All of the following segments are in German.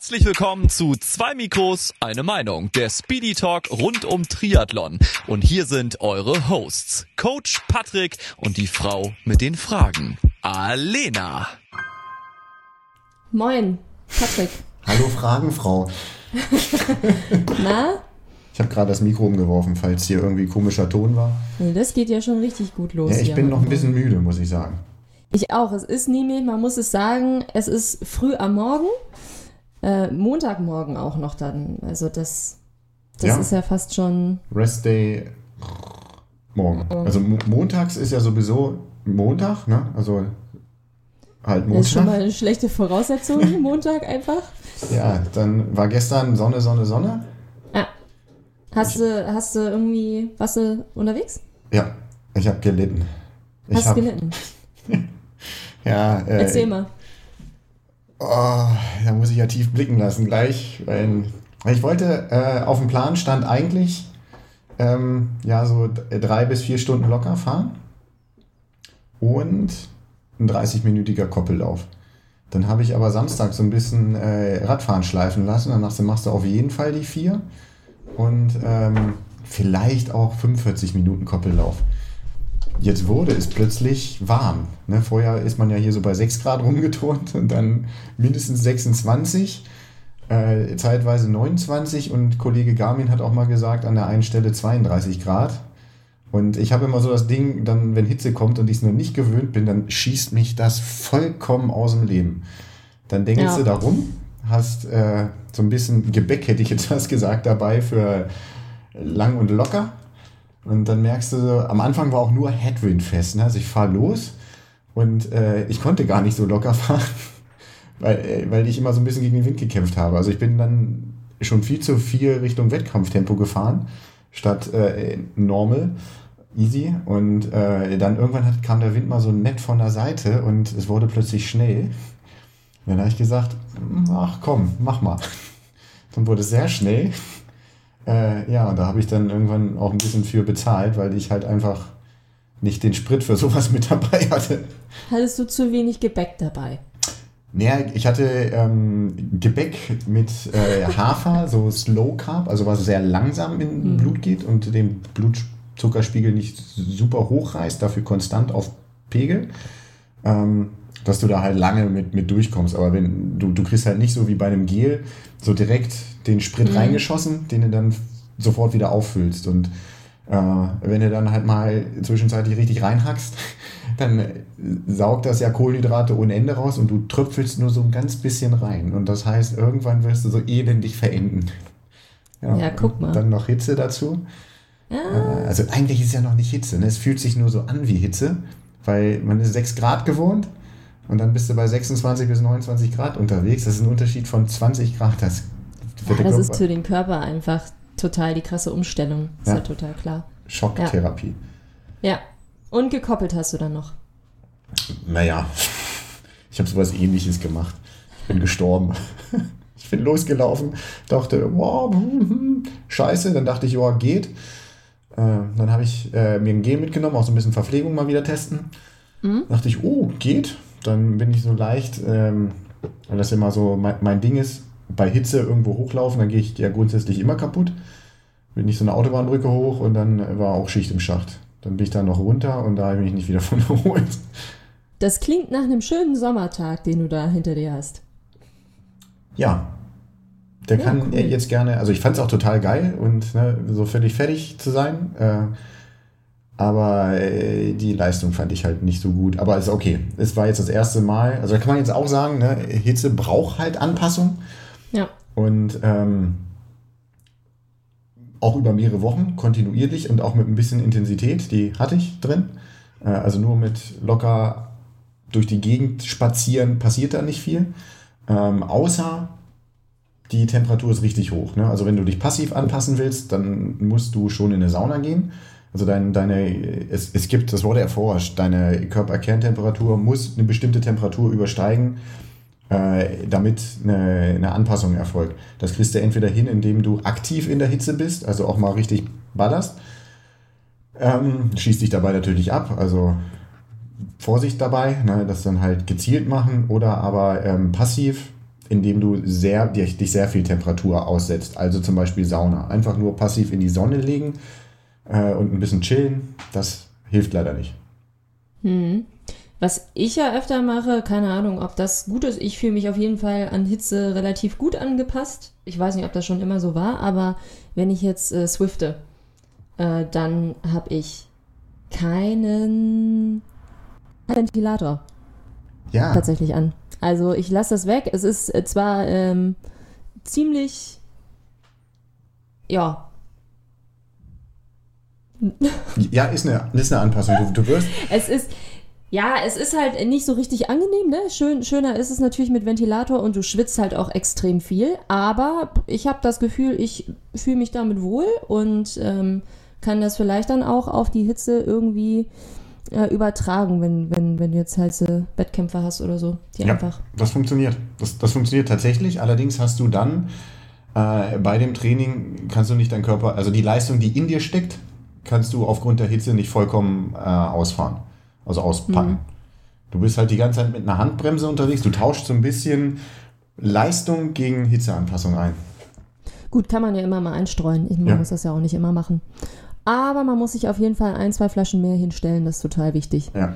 Herzlich willkommen zu zwei Mikros, eine Meinung, der Speedy Talk rund um Triathlon. Und hier sind eure Hosts, Coach Patrick und die Frau mit den Fragen, Alena. Moin, Patrick. Hallo Fragenfrau. Na? Ich habe gerade das Mikro umgeworfen, falls hier irgendwie komischer Ton war. Nee, das geht ja schon richtig gut los. Ja, ich hier bin noch ein bisschen müde, muss ich sagen. Ich auch. Es ist nämlich, man muss es sagen, es ist früh am Morgen. Äh, Montagmorgen auch noch dann. Also das, das Ja. ist ja fast schon. Rest Day morgen. Also mo montags ist ja sowieso Montag, ne? Also halt Das ist schon mal Montag. eine schlechte Voraussetzung, Montag einfach. Ja, dann war gestern Sonne, Sonne, Sonne. Ja. Hast du, hast du irgendwie, warst du unterwegs? Ja, ich habe gelitten. Ich Hast hab, gelitten? Ja, äh, Erzähl mal. Oh, da muss ich ja tief blicken lassen gleich. Weil ich wollte, äh, auf dem Plan stand eigentlich, ähm, ja, so drei bis vier Stunden locker fahren und ein 30-minütiger Koppellauf. Dann habe ich aber Samstag so ein bisschen äh, Radfahren schleifen lassen. Du, machst du auf jeden Fall die vier und ähm, vielleicht auch 45 Minuten Koppellauf. Jetzt wurde es plötzlich warm. Ne? Vorher ist man ja hier so bei 6 Grad rumgeturnt und dann mindestens 26, äh, zeitweise 29 und Kollege Garmin hat auch mal gesagt, an der einen Stelle 32 Grad. Und ich habe immer so das Ding, dann, wenn Hitze kommt und ich es noch nicht gewöhnt bin, dann schießt mich das vollkommen aus dem Leben. Dann denkst Ja. du darum, hast äh, so ein bisschen Gebäck, hätte ich jetzt was gesagt, dabei für lang und locker. Und dann merkst du, so, am Anfang war auch nur Headwind fest. Ne? Also ich fahre los und äh, ich konnte gar nicht so locker fahren, weil, äh, weil ich immer so ein bisschen gegen den Wind gekämpft habe. Also ich bin dann schon viel zu viel Richtung Wettkampftempo gefahren, statt äh, normal, easy. Und äh, dann irgendwann hat, kam der Wind mal so nett von der Seite und es wurde plötzlich schnell. Und dann habe ich gesagt, ach komm, mach mal. Dann wurde es sehr schnell. Äh, ja, und da habe ich dann irgendwann auch ein bisschen für bezahlt, weil ich halt einfach nicht den Sprit für sowas mit dabei hatte. Hattest du zu wenig Gebäck dabei? Naja, ich hatte ähm, Gebäck mit äh, Hafer, so Slow Carb, also was sehr langsam in Blut geht und den Blutzuckerspiegel nicht super hoch reißt, dafür konstant auf Pegel. Ähm, dass du da halt lange mit, mit durchkommst. Aber wenn du, du kriegst halt nicht so wie bei einem Gel so direkt den Sprit reingeschossen, den du dann sofort wieder auffüllst. Und äh, wenn du dann halt mal zwischenzeitlich richtig reinhackst, dann saugt das ja Kohlenhydrate ohne Ende raus und du tröpfelst nur so ein ganz bisschen rein. Und das heißt, irgendwann wirst du so elendig verenden. Ja, guck und mal. Dann noch Hitze dazu. Äh, Also eigentlich ist es ja noch nicht Hitze. Ne? Es fühlt sich nur so an wie Hitze, weil man ist 6 Grad gewohnt und dann bist du bei 26 bis 29 Grad unterwegs. Das ist ein Unterschied von 20 Grad. Das, Ja, das ist für den Körper einfach total die krasse Umstellung. Ist ja, Ja. total klar. Schocktherapie. Ja. Und gekoppelt hast du dann noch. Naja, ich habe sowas ähnliches gemacht. Ich bin gestorben. Ich bin losgelaufen, dachte, wow, hm, hm, scheiße. Dann dachte ich, ja, geht. Äh, dann habe ich äh, mir ein Gel mitgenommen, auch so ein bisschen Verpflegung mal wieder testen. Dachte ich, oh, geht. Dann bin ich so leicht, ähm, weil das immer so mein, mein Ding ist, bei Hitze irgendwo hochlaufen, dann gehe ich ja grundsätzlich immer kaputt. Bin ich so eine Autobahnbrücke hoch und dann war auch Schicht im Schacht. Dann bin ich da noch runter und da habe ich mich nicht wieder von erholt. Das klingt nach einem schönen Sommertag, den du da hinter dir hast. Ja. Der Ja, kann cool. jetzt gerne, also ich fand es auch total geil und ne, so völlig fertig zu sein. Äh, aber äh, die Leistung fand ich halt nicht so gut. Aber ist okay. Es war jetzt das erste Mal. Also da kann man jetzt auch sagen, ne, Hitze braucht halt Anpassung. Ja. Und ähm, auch über mehrere Wochen kontinuierlich und auch mit ein bisschen Intensität, die hatte ich drin. Äh, also nur mit locker durch die Gegend spazieren passiert da nicht viel. Ähm, außer die Temperatur ist richtig hoch. Ne? Also wenn du dich passiv anpassen willst, dann musst du schon in eine Sauna gehen. Also dein, deine, es, es gibt, das wurde erforscht, deine Körperkerntemperatur muss eine bestimmte Temperatur übersteigen, äh, damit eine, eine Anpassung erfolgt. Das kriegst du entweder hin, indem du aktiv in der Hitze bist, also auch mal richtig ballerst. Ähm, schießt dich dabei natürlich ab, also Vorsicht dabei, ne, das dann halt gezielt machen oder aber ähm, passiv indem du sehr, dich dich sehr viel Temperatur aussetzt. Also zum Beispiel Sauna. Einfach nur passiv in die Sonne legen äh, und ein bisschen chillen. Das hilft leider nicht. Was ich ja öfter mache, keine Ahnung, ob das gut ist. Ich fühle mich auf jeden Fall an Hitze relativ gut angepasst. Ich weiß nicht, ob das schon immer so war, aber wenn ich jetzt äh, swifte, äh, dann habe ich keinen Ventilator Ja, tatsächlich an. Also ich lasse das weg. Es ist äh, zwar ähm, ziemlich, ja, ja ist, eine, ist eine Anpassung. Du, du wirst, Es ist, ja, es ist halt nicht so richtig angenehm, ne? Schön, schöner ist es natürlich mit Ventilator und du schwitzt halt auch extrem viel. Aber ich habe das Gefühl, ich fühle mich damit wohl und ähm, kann das vielleicht dann auch auf die Hitze irgendwie äh, übertragen, wenn, wenn, wenn du jetzt heiße Wettkämpfe hast oder so, die Ja, einfach. das funktioniert. Das, das funktioniert tatsächlich. Allerdings hast du dann äh, bei dem Training, kannst du nicht deinen Körper, also die Leistung, die in dir steckt, kannst du aufgrund der Hitze nicht vollkommen äh, ausfahren, also auspacken. Du bist halt die ganze Zeit mit einer Handbremse unterwegs. Du tauschst so ein bisschen Leistung gegen Hitzeanpassung ein. Gut, kann man ja immer mal einstreuen. Ich, man Ja. muss das ja auch nicht immer machen. Aber man muss sich auf jeden Fall ein, zwei Flaschen mehr hinstellen, das ist total wichtig. Ja.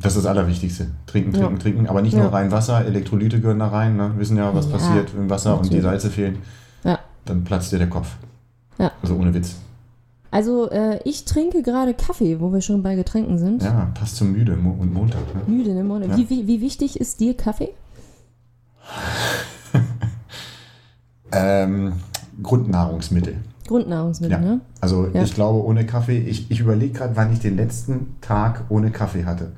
Das ist das Allerwichtigste. Trinken, trinken, Ja. trinken. Aber nicht Ja. nur rein Wasser. Elektrolyte gehören da rein. Ne? Wir wissen ja, was passiert, wenn Wasser und die natürlich. Salze fehlen. Ja. Dann platzt dir der Kopf. Ja. Also ohne Witz. Also äh, ich trinke gerade Kaffee, wo wir schon bei Getränken sind. Ja, passt zum Müde Mo und Montag. Ne? Müde im Monat. Ja. Wie, wie, wie wichtig ist dir Kaffee? Ähm, Grundnahrungsmittel. Grundnahrungsmittel, Ja. ne? Also Ja. ich glaube, ohne Kaffee, ich, ich überlege gerade, wann ich den letzten Tag ohne Kaffee hatte.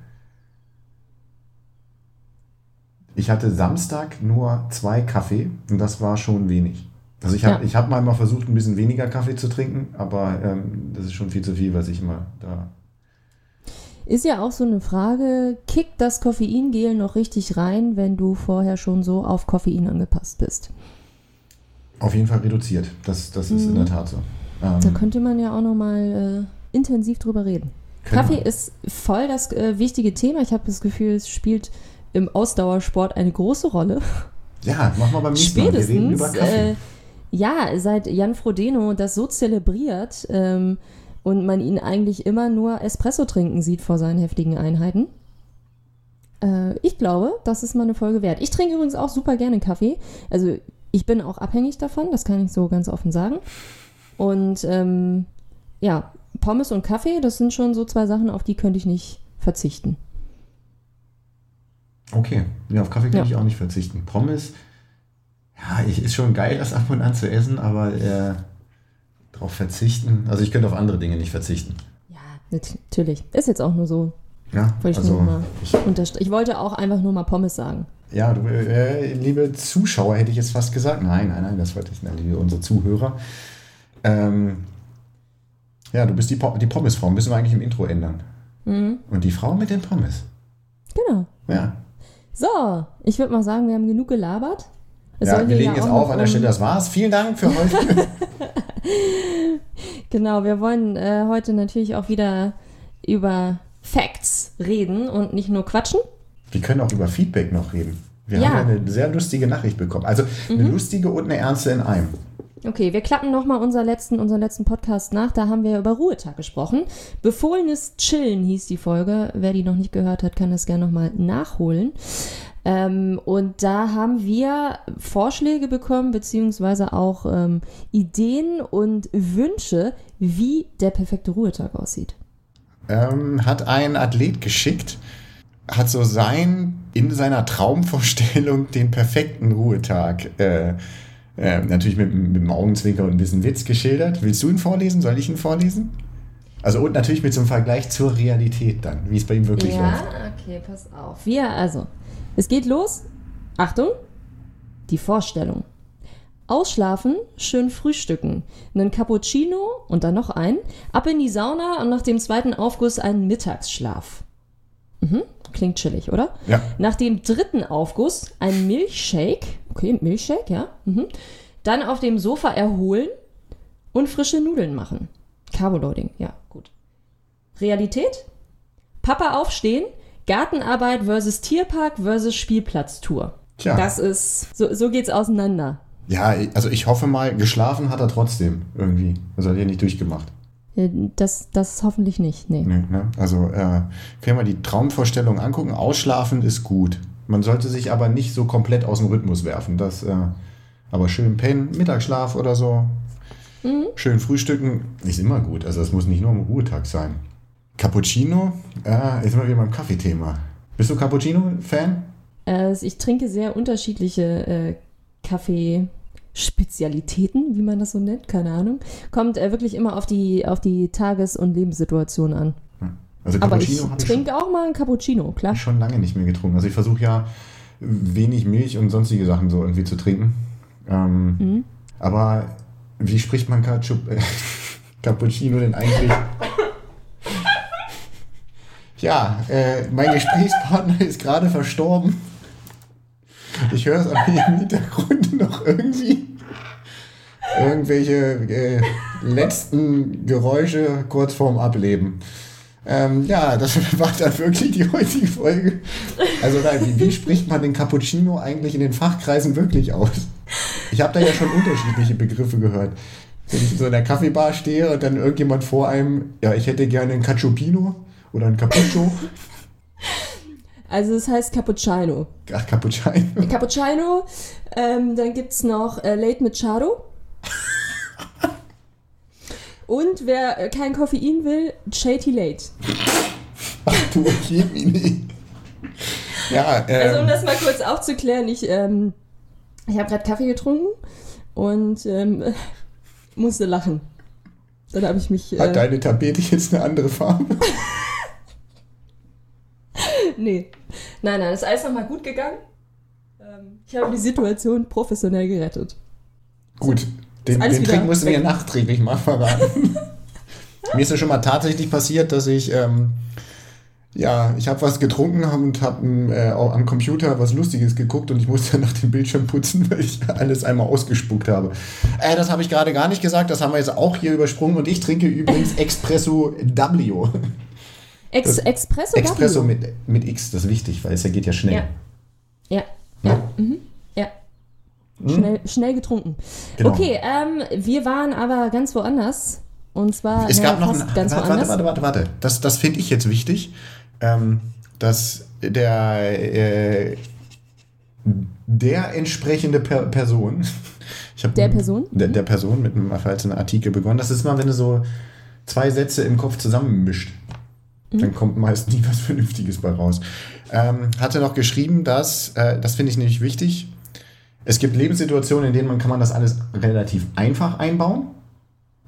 Ich hatte Samstag nur zwei Kaffee und das war schon wenig. Also ich habe Ja. ich hab mal mal versucht, ein bisschen weniger Kaffee zu trinken, aber ähm, das ist schon viel zu viel, was ich immer da. Ist ja auch so eine Frage, kickt das Koffeingel noch richtig rein, wenn du vorher schon so auf Koffein angepasst bist? Auf jeden Fall reduziert. Das, das ist Mhm. in der Tat so. Ähm, Da könnte man ja auch nochmal äh, intensiv drüber reden. können Kaffee ist voll das äh, wichtige Thema. Ich habe das Gefühl, es spielt im Ausdauersport eine große Rolle. Ja, machen wir beim nächsten Mal. Wir reden Spätestens, über Kaffee. äh, ja, seit Jan Frodeno das so zelebriert ähm, und man ihn eigentlich immer nur Espresso trinken sieht vor seinen heftigen Einheiten. Äh, ich glaube, das ist mal eine Folge wert. Ich trinke übrigens auch super gerne Kaffee. Also ich bin auch abhängig davon, das kann ich so ganz offen sagen. Und ähm, ja, Pommes und Kaffee, das sind schon so zwei Sachen, auf die könnte ich nicht verzichten. Okay, ja, auf Kaffee kann Ja. ich auch nicht verzichten. Pommes, ja, ich, ist schon geil, das ab und an zu essen, aber äh, darauf verzichten, also ich könnte auf andere Dinge nicht verzichten. Ja, nat- natürlich. Ist jetzt auch nur so. Ja, Wollte ich also mal ich, wollte auch einfach nur mal Pommes sagen. ja, du, äh, liebe Zuschauer, hätte ich jetzt fast gesagt. Nein, nein, nein, das wollte ich nicht, liebe unsere Zuhörer. Ähm, ja, du bist die, Po- die Pommesfrau, müssen wir eigentlich im Intro ändern. Mhm. Und die Frau mit den Pommes. Genau. Ja, So, ich würde mal sagen, wir haben genug gelabert. Ja wir legen jetzt auf an der Stelle, das war's. Vielen Dank für heute. Genau, wir wollen äh, heute natürlich auch wieder über Facts reden und nicht nur quatschen. Wir können auch über Feedback noch reden. Wir Ja. Mhm. haben ja eine sehr lustige Nachricht bekommen. Also eine lustige und eine ernste in einem. Okay, wir klappen nochmal unser letzten, unseren letzten Podcast nach. Da haben wir über Ruhetag gesprochen. Befohlenes Chillen hieß die Folge. Wer die noch nicht gehört hat, kann das gerne nochmal nachholen. Ähm, und da haben wir Vorschläge bekommen, beziehungsweise auch ähm, Ideen und Wünsche, wie der perfekte Ruhetag aussieht. Ähm, hat ein Athlet geschickt, hat so sein, in seiner Traumvorstellung den perfekten Ruhetag, äh, äh, natürlich mit, mit dem Augenzwinker und ein bisschen Witz geschildert. Willst du ihn vorlesen? Soll ich ihn vorlesen? Also und natürlich mit so einem Vergleich zur Realität dann, wie es bei ihm wirklich ja, läuft. okay, pass auf. Wir, also, es geht los. Achtung, die Vorstellung. Ausschlafen, schön frühstücken, einen Cappuccino und dann noch einen, ab in die Sauna und nach dem zweiten Aufguss einen Mittagsschlaf. Mhm, klingt chillig, oder? Ja. Nach dem dritten Aufguss ein Milchshake. Okay, Milchshake, ja. Mhm. Dann auf dem Sofa erholen und frische Nudeln machen. Carboloading, ja, gut. Realität? Papa aufstehen, Gartenarbeit versus Tierpark versus Spielplatztour. Tja. Das ist, so, so geht's auseinander. Ja, also ich hoffe mal, geschlafen hat er trotzdem irgendwie. Also hat er nicht durchgemacht. Äh, Das, das hoffentlich nicht, nee. Nee, ne? Also äh, können wir die Traumvorstellung angucken. Ausschlafen ist gut. Man sollte sich aber nicht so komplett aus dem Rhythmus werfen. Das, äh, aber schön pennen, Mittagsschlaf oder so. Schön frühstücken ist immer gut. Also das muss nicht nur am Ruhetag sein. Cappuccino, äh, jetzt sind wir wieder beim Kaffeethema. Bist du Cappuccino-Fan? Äh, ich trinke sehr unterschiedliche äh, Kaffeespezialitäten, wie man das so nennt, keine Ahnung. Kommt äh, wirklich immer auf die, auf die Tages- und Lebenssituation an. Also Aber ich Cappuccino habe ich, schon- trinke auch mal einen Cappuccino, klar. ich schon lange nicht mehr getrunken. Also ich versuche ja wenig Milch und sonstige Sachen so irgendwie zu trinken. Ähm, Mhm. Aber wie spricht man Cappuccino denn eigentlich? Ja, äh, mein Gesprächspartner ist gerade verstorben. Ich höre es aber hier im Hintergrund noch irgendwie. Irgendwelche äh, letzten Geräusche kurz vorm Ableben. Ähm, ja, das war dann wirklich die heutige Folge. Also nein, wie, wie spricht man den Cappuccino eigentlich in den Fachkreisen wirklich aus? Ich habe da ja schon unterschiedliche Begriffe gehört. Wenn ich so in der Kaffeebar stehe und dann irgendjemand vor einem, ja, ich hätte gerne einen Cappuccino oder einen Cappuccio. Also es heißt Cappuccino. Ach, Cappuccino. Cappuccino, ähm, dann gibt's noch äh, Late Machado. Und wer äh, kein Koffein will, Shady Late. Ach du Jemini. Ja, Also um ähm, das mal kurz aufzuklären, ich, ähm, ich habe gerade Kaffee getrunken und ähm, musste lachen. Dann habe ich mich... hat Äh, deine Tapete jetzt eine andere Farbe? Nee. Nein, nein, ist alles nochmal gut gegangen. Ähm, ich habe die Situation professionell gerettet. Gut, den, den Trick müssen wir weg. nachträglich mal verraten. Mir ist ja schon mal tatsächlich passiert, dass ich, ähm, ja, ich habe was getrunken und habe äh, auch am Computer was Lustiges geguckt und ich musste dann nach dem Bildschirm putzen, weil ich alles einmal ausgespuckt habe. Äh, das habe ich gerade gar nicht gesagt, das haben wir jetzt auch hier übersprungen und ich trinke übrigens Expresso W. Ex Expresso W. mit, mit X, das ist wichtig, weil es ja geht ja schnell. Ja. Ja. Ja. Ja. Mhm. ja. Schnell, schnell getrunken. Genau. Okay, ähm, wir waren aber ganz woanders. Und zwar Es gab noch fast ein. ganz Warte, woanders. warte, warte, warte, warte. Das, das finde ich jetzt wichtig, ähm, dass der, äh, der entsprechende per Person. Ich Der Person? Der, der Person mit einem verfallenen Artikel begonnen. Das ist mal, wenn du so zwei Sätze im Kopf zusammenmischt. Mhm. Dann kommt meist nie was Vernünftiges bei raus. Ähm, hatte noch geschrieben, dass, äh, das finde ich nämlich wichtig, es gibt Lebenssituationen, in denen man kann man das alles relativ einfach einbauen.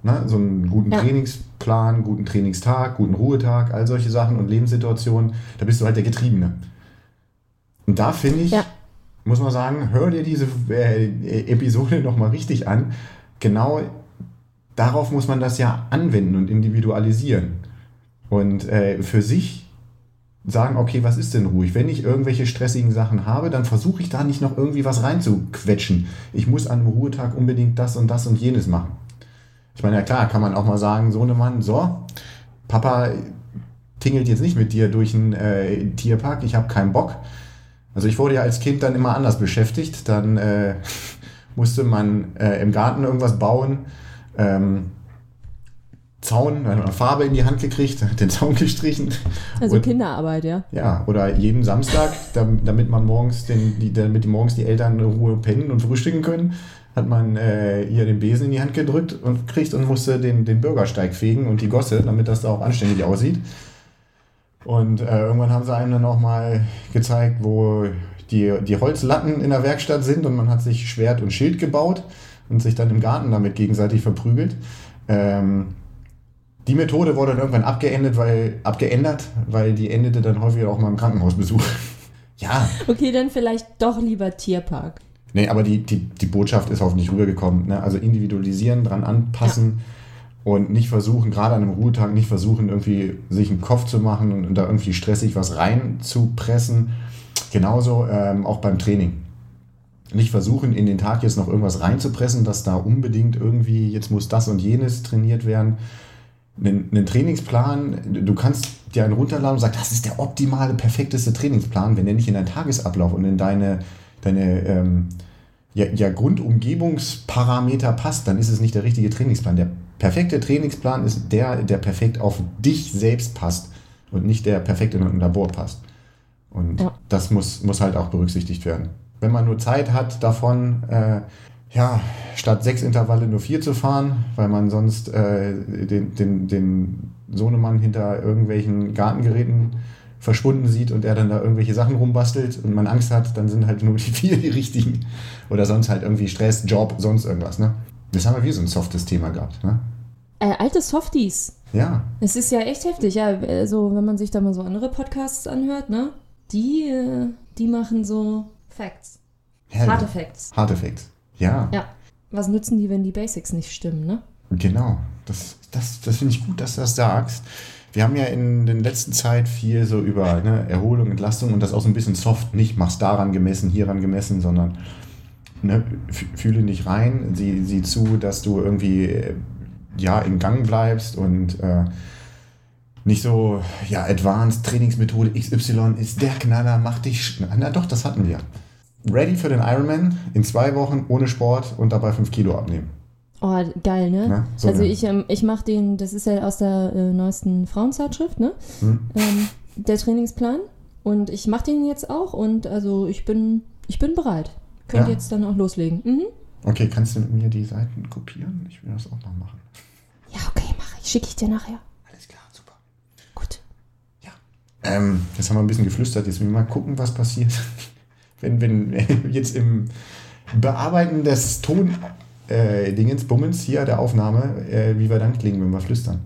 Ne? So einen guten Ja. Trainingsplan, guten Trainingstag, guten Ruhetag, all solche Sachen und Lebenssituationen, da bist du halt der Getriebene. Und da finde ich, Ja. muss man sagen, hör dir diese äh, Episode nochmal richtig an. Genau darauf muss man das ja anwenden und individualisieren. Und äh, für sich sagen, okay, was ist denn ruhig? Wenn ich irgendwelche stressigen Sachen habe, dann versuche ich da nicht noch irgendwie was reinzuquetschen. Ich muss an einem Ruhetag unbedingt das und das und jenes machen. Ich meine, ja klar, kann man auch mal sagen, Sohnemann, so, Papa tingelt jetzt nicht mit dir durch einen äh, Tierpark, ich habe keinen Bock. Also ich wurde ja als Kind dann immer anders beschäftigt. Dann äh, musste man äh, im Garten irgendwas bauen. Ähm, Zaun, dann man Farbe in die Hand gekriegt, hat den Zaun gestrichen. Also Und- Kinderarbeit, ja. ja, oder jeden Samstag, dam- damit man morgens den, die, damit die morgens die Eltern in Ruhe pennen und frühstücken können, hat man äh, ihr den Besen in die Hand gedrückt und kriegt und musste den, den Bürgersteig fegen und die Gosse, damit das da auch anständig aussieht. Und äh, irgendwann haben sie einem dann auch mal gezeigt, wo die, die Holzlatten in der Werkstatt sind und man hat sich Schwert und Schild gebaut und sich dann im Garten damit gegenseitig verprügelt. Ähm, die Methode wurde dann irgendwann abgeändert, weil, abgeändert, weil die endete dann häufig auch mal im Krankenhausbesuch. ja, Okay, dann vielleicht doch lieber Tierpark. nee, aber die, die, die Botschaft ist hoffentlich rübergekommen. Ne? Also individualisieren, dran anpassen und nicht versuchen, gerade an einem Ruhetag, nicht versuchen, irgendwie sich einen Kopf zu machen und, da irgendwie stressig was reinzupressen. Genauso ähm, auch beim Training. Nicht versuchen, in den Tag jetzt noch irgendwas reinzupressen, dass da unbedingt irgendwie, jetzt muss das und jenes trainiert werden. Einen, einen Trainingsplan, du kannst dir einen runterladen und sagen, das ist der optimale, perfekteste Trainingsplan, wenn der nicht in deinen Tagesablauf und in deine deine ähm, ja, ja, Grundumgebungsparameter passt, dann ist es nicht der richtige Trainingsplan. Der perfekte Trainingsplan ist der, der perfekt auf dich selbst passt und nicht der perfekt in ein Labor passt. Und Ja. das muss, muss halt auch berücksichtigt werden. Wenn man nur Zeit hat davon, äh, ja, statt sechs Intervalle nur vier zu fahren, weil man sonst äh, den, den, den Sohnemann hinter irgendwelchen Gartengeräten verschwunden sieht und er dann da irgendwelche Sachen rumbastelt und man Angst hat, dann sind halt nur die vier die richtigen. Oder sonst halt irgendwie Stress, Job, sonst irgendwas. Ne? Das haben wir wie so ein softes Thema gehabt. Ne? Äh, alte Softies. Ja, Es ist ja echt heftig, ja. Also, wenn man sich da mal so andere Podcasts anhört, ne? Die, äh, die machen so Facts. Harte Facts. Hard Effects. Ja, Ja. Was nützen die, wenn die Basics nicht stimmen, ne? genau. Das, das, das finde ich gut, dass du das sagst. Wir haben ja in der letzten Zeit viel so über ne, Erholung, Entlastung und das auch so ein bisschen soft, nicht machst daran gemessen, hieran gemessen, sondern ne, fühle nicht rein, sieh, sieh zu, dass du irgendwie äh, ja in Gang bleibst und äh, nicht so, ja, Advanced Trainingsmethode XY ist der Knaller, mach dich. Na doch, das hatten wir. Ready für den Ironman in zwei Wochen ohne Sport und dabei fünf Kilo abnehmen. Oh, geil, ne? Na, so also eine- ich, ähm, ich mache den, das ist ja aus der äh, neuesten Frauenzeitschrift, ne? Hm? Ähm, der Trainingsplan. Und ich mache den jetzt auch und also ich bin, ich bin bereit. Könnt Ja. jetzt dann auch loslegen. Mhm. Okay, kannst du mit mir die Seiten kopieren? Ich will das auch noch machen. Ja, okay, mache ich. Schicke ich dir nachher. Alles klar, super. Gut. Ähm, jetzt haben wir ein bisschen geflüstert, jetzt will ich mal gucken, was passiert. Wenn, wenn jetzt im Bearbeiten des Ton äh, Bummens hier der Aufnahme, äh, wie wir dann klingen, wenn wir flüstern.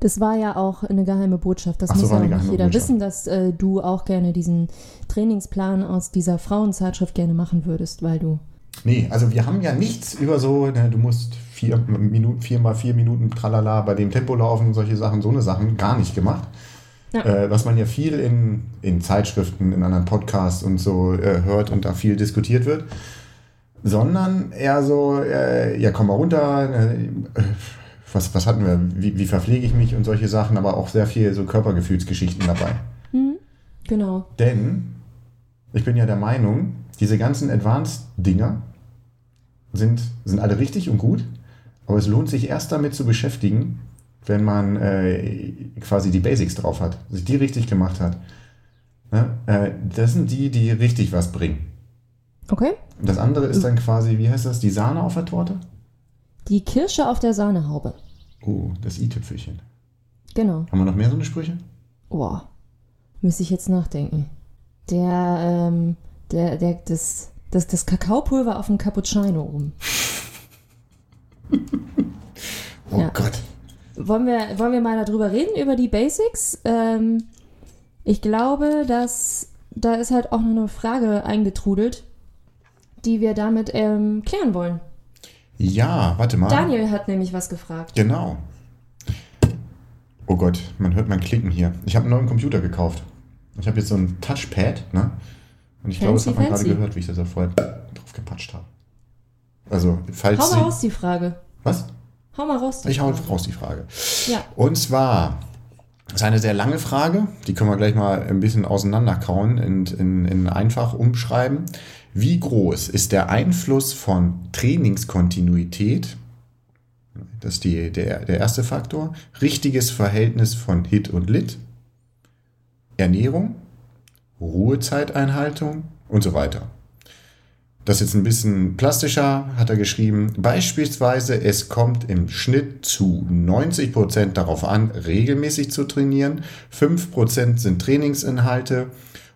Das war ja auch eine geheime Botschaft. Das so, muss ja nicht jeder Botschaft. wissen, dass äh, du auch gerne diesen Trainingsplan aus dieser Frauenzeitschrift gerne machen würdest, weil du. Nee, also wir haben ja nichts über so, ne, du musst vier Minuten, vier mal vier Minuten tralala bei dem Tempo laufen, solche Sachen, so eine Sachen gar nicht gemacht. Ja. Äh, was man ja viel in, in Zeitschriften, in anderen Podcasts und so äh, hört und da viel diskutiert wird. Sondern eher so, äh, ja, komm mal runter, äh, was, was hatten wir, wie, wie verpflege ich mich und solche Sachen, aber auch sehr viel so Körpergefühlsgeschichten dabei. Hm? Genau. Denn ich bin ja der Meinung, diese ganzen Advanced-Dinger sind, sind alle richtig und gut, aber es lohnt sich erst damit zu beschäftigen, wenn man äh, quasi die Basics drauf hat, sich die richtig gemacht hat. Ne? Äh, das sind die, die richtig was bringen. Okay. Und das andere ist dann quasi, wie heißt das, die Sahne auf der Torte? Die Kirsche auf der Sahnehaube. Oh, das i-Tüpfelchen. Genau. Haben wir noch mehr so eine Sprüche? Boah. Müsste ich jetzt nachdenken. Der, ähm, der, der, das, das, das Kakaopulver auf dem Cappuccino oben. Oh Ja. Gott. Wollen wir, wollen wir mal darüber reden, über die Basics? Ähm, ich glaube, dass da ist halt auch noch eine Frage eingetrudelt, die wir damit ähm, klären wollen. Ja, warte mal. Daniel hat nämlich was gefragt. Genau. Oh Gott, man hört mein Klicken hier. Ich habe einen neuen Computer gekauft. Ich habe jetzt so ein Touchpad, ne? Und ich glaube, das Fancy, hat man gerade fancy. gehört, wie ich das da vorher drauf gepatscht habe. Also, falls Hau mal raus die Frage. Was? Hau mal raus. Ich hau raus die Frage. Ja. Und zwar, das ist eine sehr lange Frage, die können wir gleich mal ein bisschen auseinanderkauen und in, in einfach umschreiben. Wie groß ist der Einfluss von Trainingskontinuität? Das ist die, der, der erste Faktor. Richtiges Verhältnis von Hit und Lit. Ernährung, Ruhezeiteinhaltung und so weiter. Das ist jetzt ein bisschen plastischer, hat er geschrieben. Beispielsweise, es kommt im Schnitt zu 90% darauf an, regelmäßig zu trainieren. 5% sind Trainingsinhalte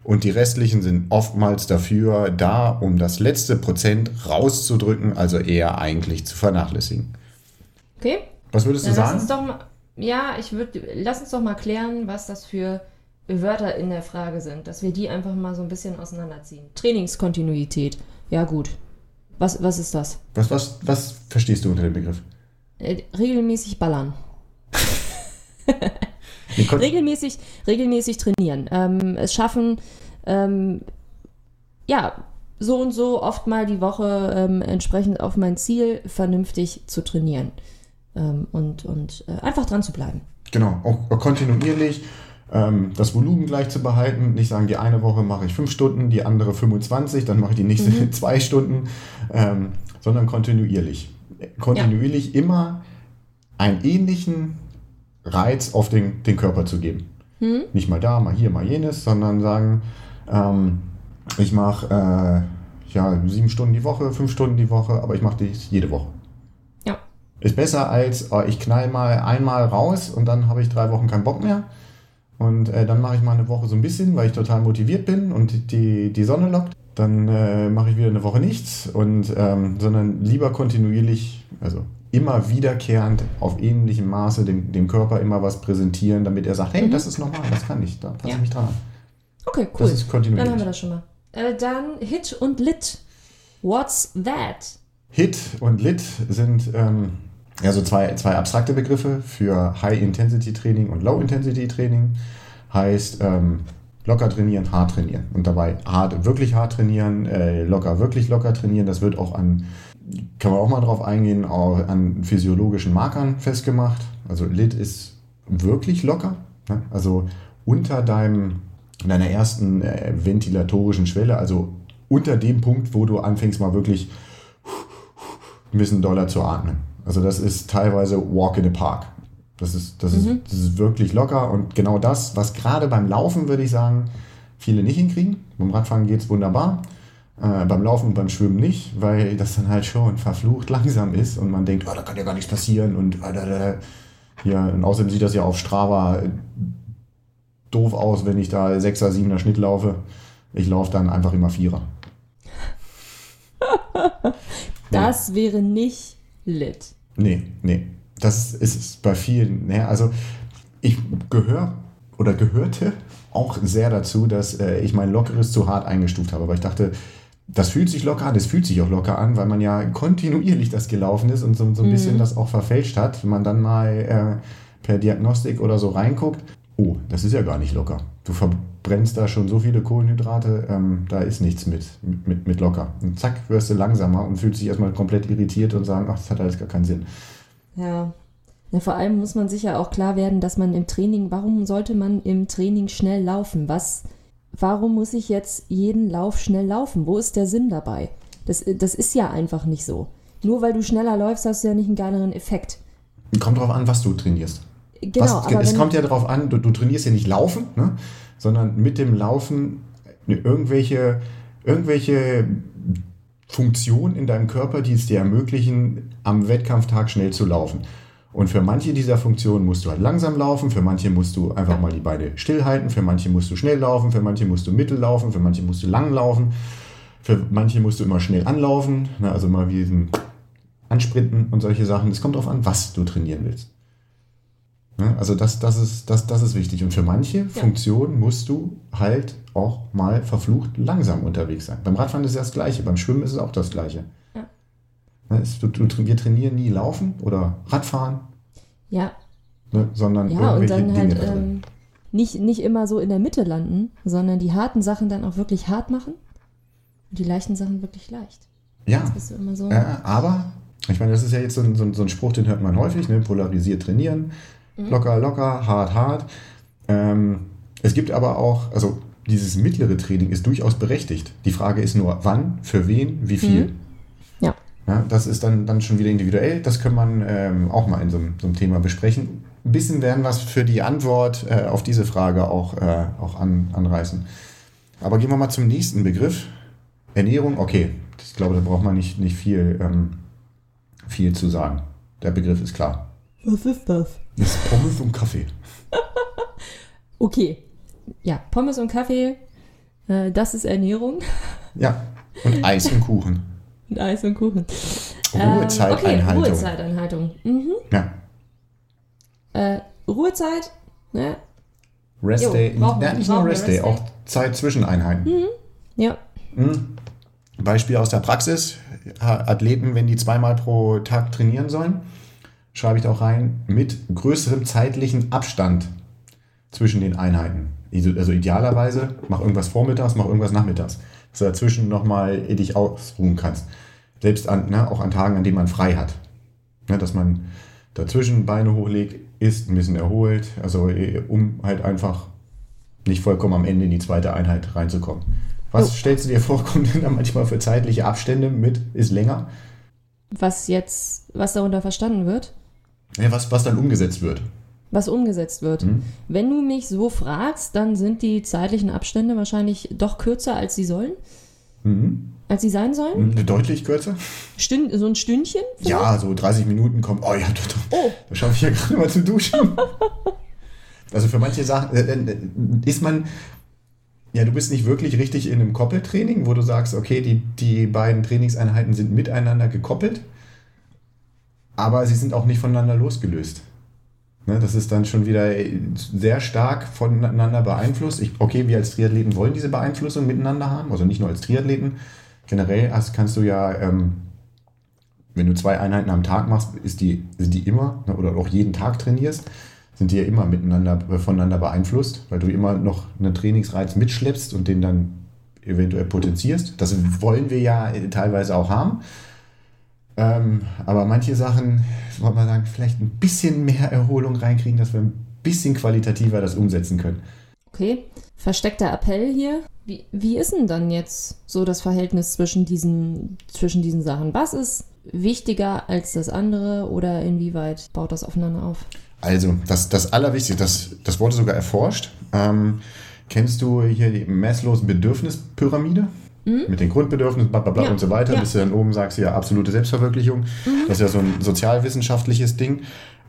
und die restlichen sind oftmals dafür da, um das letzte Prozent rauszudrücken, also eher eigentlich zu vernachlässigen. Okay. Was würdest du Dann lass sagen? uns doch mal, ja, ich würde, lass uns doch mal klären, was das für Wörter in der Frage sind, dass wir die einfach mal so ein bisschen auseinanderziehen. Trainingskontinuität. Ja, gut. Was, was ist das? Was, was, was verstehst du unter dem Begriff? Äh, regelmäßig ballern. Regelmäßig, regelmäßig trainieren. Ähm, es schaffen, ähm, ja, so und so oft mal die Woche ähm, entsprechend auf mein Ziel vernünftig zu trainieren. Ähm, und und äh, einfach dran zu bleiben. Genau, auch kontinuierlich. Ähm, das Volumen gleich zu behalten. Nicht sagen, die eine Woche mache ich fünf Stunden, die andere 25, dann mache ich die nächste mhm. zwei Stunden, ähm, sondern kontinuierlich. Kontinuierlich ja. immer einen ähnlichen Reiz auf den, den Körper zu geben. Mhm. Nicht mal da, mal hier, mal jenes, sondern sagen, ähm, ich mache äh, ja, sieben Stunden die Woche, fünf Stunden die Woche, aber ich mache dies jede Woche. Ja. Ist besser als, oh, ich knall mal einmal raus und dann habe ich drei Wochen keinen Bock mehr und äh, dann mache ich mal eine Woche so ein bisschen, weil ich total motiviert bin und die, die Sonne lockt. Dann äh, mache ich wieder eine Woche nichts, und, ähm, sondern lieber kontinuierlich, also immer wiederkehrend auf ähnlichem Maße dem, dem Körper immer was präsentieren, damit er sagt, hey, mhm. das ist normal, das kann ich, da passe ja. ich mich dran an. Okay, cool. Das ist kontinuierlich. Dann haben wir das schon mal. Äh, dann Hit und Lit. What's that? Hit und Lit sind ähm, ja, so zwei, zwei abstrakte Begriffe für High-Intensity-Training und Low-Intensity-Training. Heißt ähm, locker trainieren, hart trainieren. Und dabei hart, wirklich hart trainieren, äh, locker, wirklich locker trainieren. Das wird auch an, kann man auch mal drauf eingehen, auch an physiologischen Markern festgemacht. Also Lit ist wirklich locker. Ne? Also unter deinem, deiner ersten äh, ventilatorischen Schwelle, also unter dem Punkt, wo du anfängst mal wirklich ein bisschen doller zu atmen. Also das ist teilweise Walk in the Park. Das ist, das, mhm. ist, das ist wirklich locker und genau das, was gerade beim Laufen, würde ich sagen, viele nicht hinkriegen. Beim Radfahren geht es wunderbar. Äh, beim Laufen und beim Schwimmen nicht, weil das dann halt schon verflucht langsam ist und man denkt, oh, da kann ja gar nichts passieren und, äh, ja, und außerdem sieht das ja auf Strava doof aus, wenn ich da 6er, 7er Schnitt laufe. Ich laufe dann einfach immer Vierer. das ja. wäre nicht lit. Nee, nee. Das ist bei vielen. Ne? Also ich gehöre oder gehörte auch sehr dazu, dass äh, ich mein Lockeres zu hart eingestuft habe. Aber ich dachte, das fühlt sich locker an, das fühlt sich auch locker an, weil man ja kontinuierlich das gelaufen ist und so, so ein mhm. bisschen das auch verfälscht hat. Wenn man dann mal äh, per Diagnostik oder so reinguckt, oh, das ist ja gar nicht locker. Du verbrennst da schon so viele Kohlenhydrate, ähm, da ist nichts mit, mit, mit locker. Und zack, wirst du langsamer und fühlst dich erstmal komplett irritiert und sagen, ach, das hat alles gar keinen Sinn. Ja. ja. Vor allem muss man sich ja auch klar werden, dass man im Training, warum sollte man im Training schnell laufen? Was, warum muss ich jetzt jeden Lauf schnell laufen? Wo ist der Sinn dabei? Das, das ist ja einfach nicht so. Nur weil du schneller läufst, hast du ja nicht einen geileren Effekt. Kommt drauf an, was du trainierst. Genau, was, es kommt ja darauf an, du, du, trainierst ja nicht Laufen, ne? Sondern mit dem Laufen irgendwelche, irgendwelche Funktionen in deinem Körper, die es dir ermöglichen, am Wettkampftag schnell zu laufen. Und für manche dieser Funktionen musst du halt langsam laufen, für manche musst du einfach mal die Beine stillhalten, für manche musst du schnell laufen, für manche musst du mittel laufen, für manche musst du lang laufen, für manche musst du immer schnell anlaufen, ne? also mal wie diesen Ansprinten und solche Sachen. Es kommt darauf an, was du trainieren willst. Ne? Also das, das, ist, das, das ist wichtig. Und für manche ja. Funktionen musst du halt auch mal verflucht langsam unterwegs sein. Beim Radfahren ist es das Gleiche, beim Schwimmen ist es auch das Gleiche. Ja. Ne? Wir trainieren nie Laufen oder Radfahren. Ja. Ne? Sondern ja, und dann Dinge halt, ähm, nicht, nicht immer so in der Mitte landen, sondern die harten Sachen dann auch wirklich hart machen und die leichten Sachen wirklich leicht. Ja. So äh, aber ich meine, das ist ja jetzt so ein, so ein, Spruch, den hört man häufig, ne? polarisiert trainieren. Mhm. Locker, locker, hart, hart. Ähm, es gibt aber auch, also dieses mittlere Training ist durchaus berechtigt. Die Frage ist nur, wann, für wen, wie viel. Mhm. Ja. ja. Das ist dann, dann schon wieder individuell. Das kann man ähm, auch mal in so, so, einem Thema besprechen. Ein bisschen werden wir es für die Antwort äh, auf diese Frage auch, äh, auch an, anreißen. Aber gehen wir mal zum nächsten Begriff. Ernährung, okay. Ich glaube, da braucht man nicht, nicht viel, ähm, viel zu sagen. Der Begriff ist klar. Was ist das? Das ist Pommes und Kaffee. okay. Ja, Pommes und Kaffee, äh, das ist Ernährung. Ja, und Eis und Kuchen. Und Eis und Kuchen. Ruhezeiteinhaltung. Okay, Ruhezeiteinhaltung. Mhm. Ja. Äh, Ruhezeit, ne? Restday, ja, nicht nur Restday, Rest auch Zeit zwischen Einheiten. Mhm. Ja. Mhm. Beispiel aus der Praxis: Athleten, wenn die zweimal pro Tag trainieren sollen, schreibe ich da auch rein, mit größerem zeitlichen Abstand zwischen den Einheiten. Also idealerweise, mach irgendwas vormittags, mach irgendwas nachmittags. Dass du dazwischen nochmal dich ausruhen kannst. Selbst an, ne, auch an Tagen, an denen man frei hat. Ne, dass man dazwischen Beine hochlegt, isst, ein bisschen erholt, also eh, um halt einfach nicht vollkommen am Ende in die zweite Einheit reinzukommen. Was Oh. stellst du dir vor, kommt denn da manchmal für zeitliche Abstände mit, ist länger? Was jetzt, was darunter verstanden wird, Ja, was, was dann umgesetzt wird. was umgesetzt wird. Mhm. Wenn du mich so fragst, dann sind die zeitlichen Abstände wahrscheinlich doch kürzer, als sie sollen, Mhm. als sie sein sollen. Mhm. Deutlich kürzer? Stünd, so ein Stündchen? vielleicht? Ja, so 30 Minuten kommt. Oh ja, da, Oh, da schaffe ich ja gerade mal zu duschen. also für manche Sachen äh, äh, ist man. Ja, du bist nicht wirklich richtig in einem Koppeltraining, wo du sagst, okay, die, die beiden Trainingseinheiten sind miteinander gekoppelt, aber sie sind auch nicht voneinander losgelöst. Ne, das ist dann schon wieder sehr stark voneinander beeinflusst. Ich, okay, wir als Triathleten wollen diese Beeinflussung miteinander haben, also nicht nur als Triathleten. Generell hast, kannst du ja, ähm, wenn du zwei Einheiten am Tag machst, ist die, sind die immer, ne, oder auch jeden Tag trainierst, sind die ja immer miteinander, äh, voneinander beeinflusst, weil du immer noch einen Trainingsreiz mitschleppst und den dann eventuell potenzierst. Das wollen wir ja äh, teilweise auch haben. Ähm, aber manche Sachen, wollen wir sagen, vielleicht ein bisschen mehr Erholung reinkriegen, dass wir ein bisschen qualitativer das umsetzen können. okay. Versteckter Appell hier. Wie, wie ist denn dann jetzt so das Verhältnis zwischen diesen, zwischen diesen Sachen? Was ist wichtiger als das andere oder inwieweit baut das aufeinander auf? Also, das, das Allerwichtigste, das, das wurde sogar erforscht. Ähm, kennst du hier die Maslows Bedürfnispyramide? Mit den Grundbedürfnissen, bla bla bla Ja, und so weiter, ja. bis du dann oben sagst, ja, absolute Selbstverwirklichung. Das ist ja so ein sozialwissenschaftliches Ding.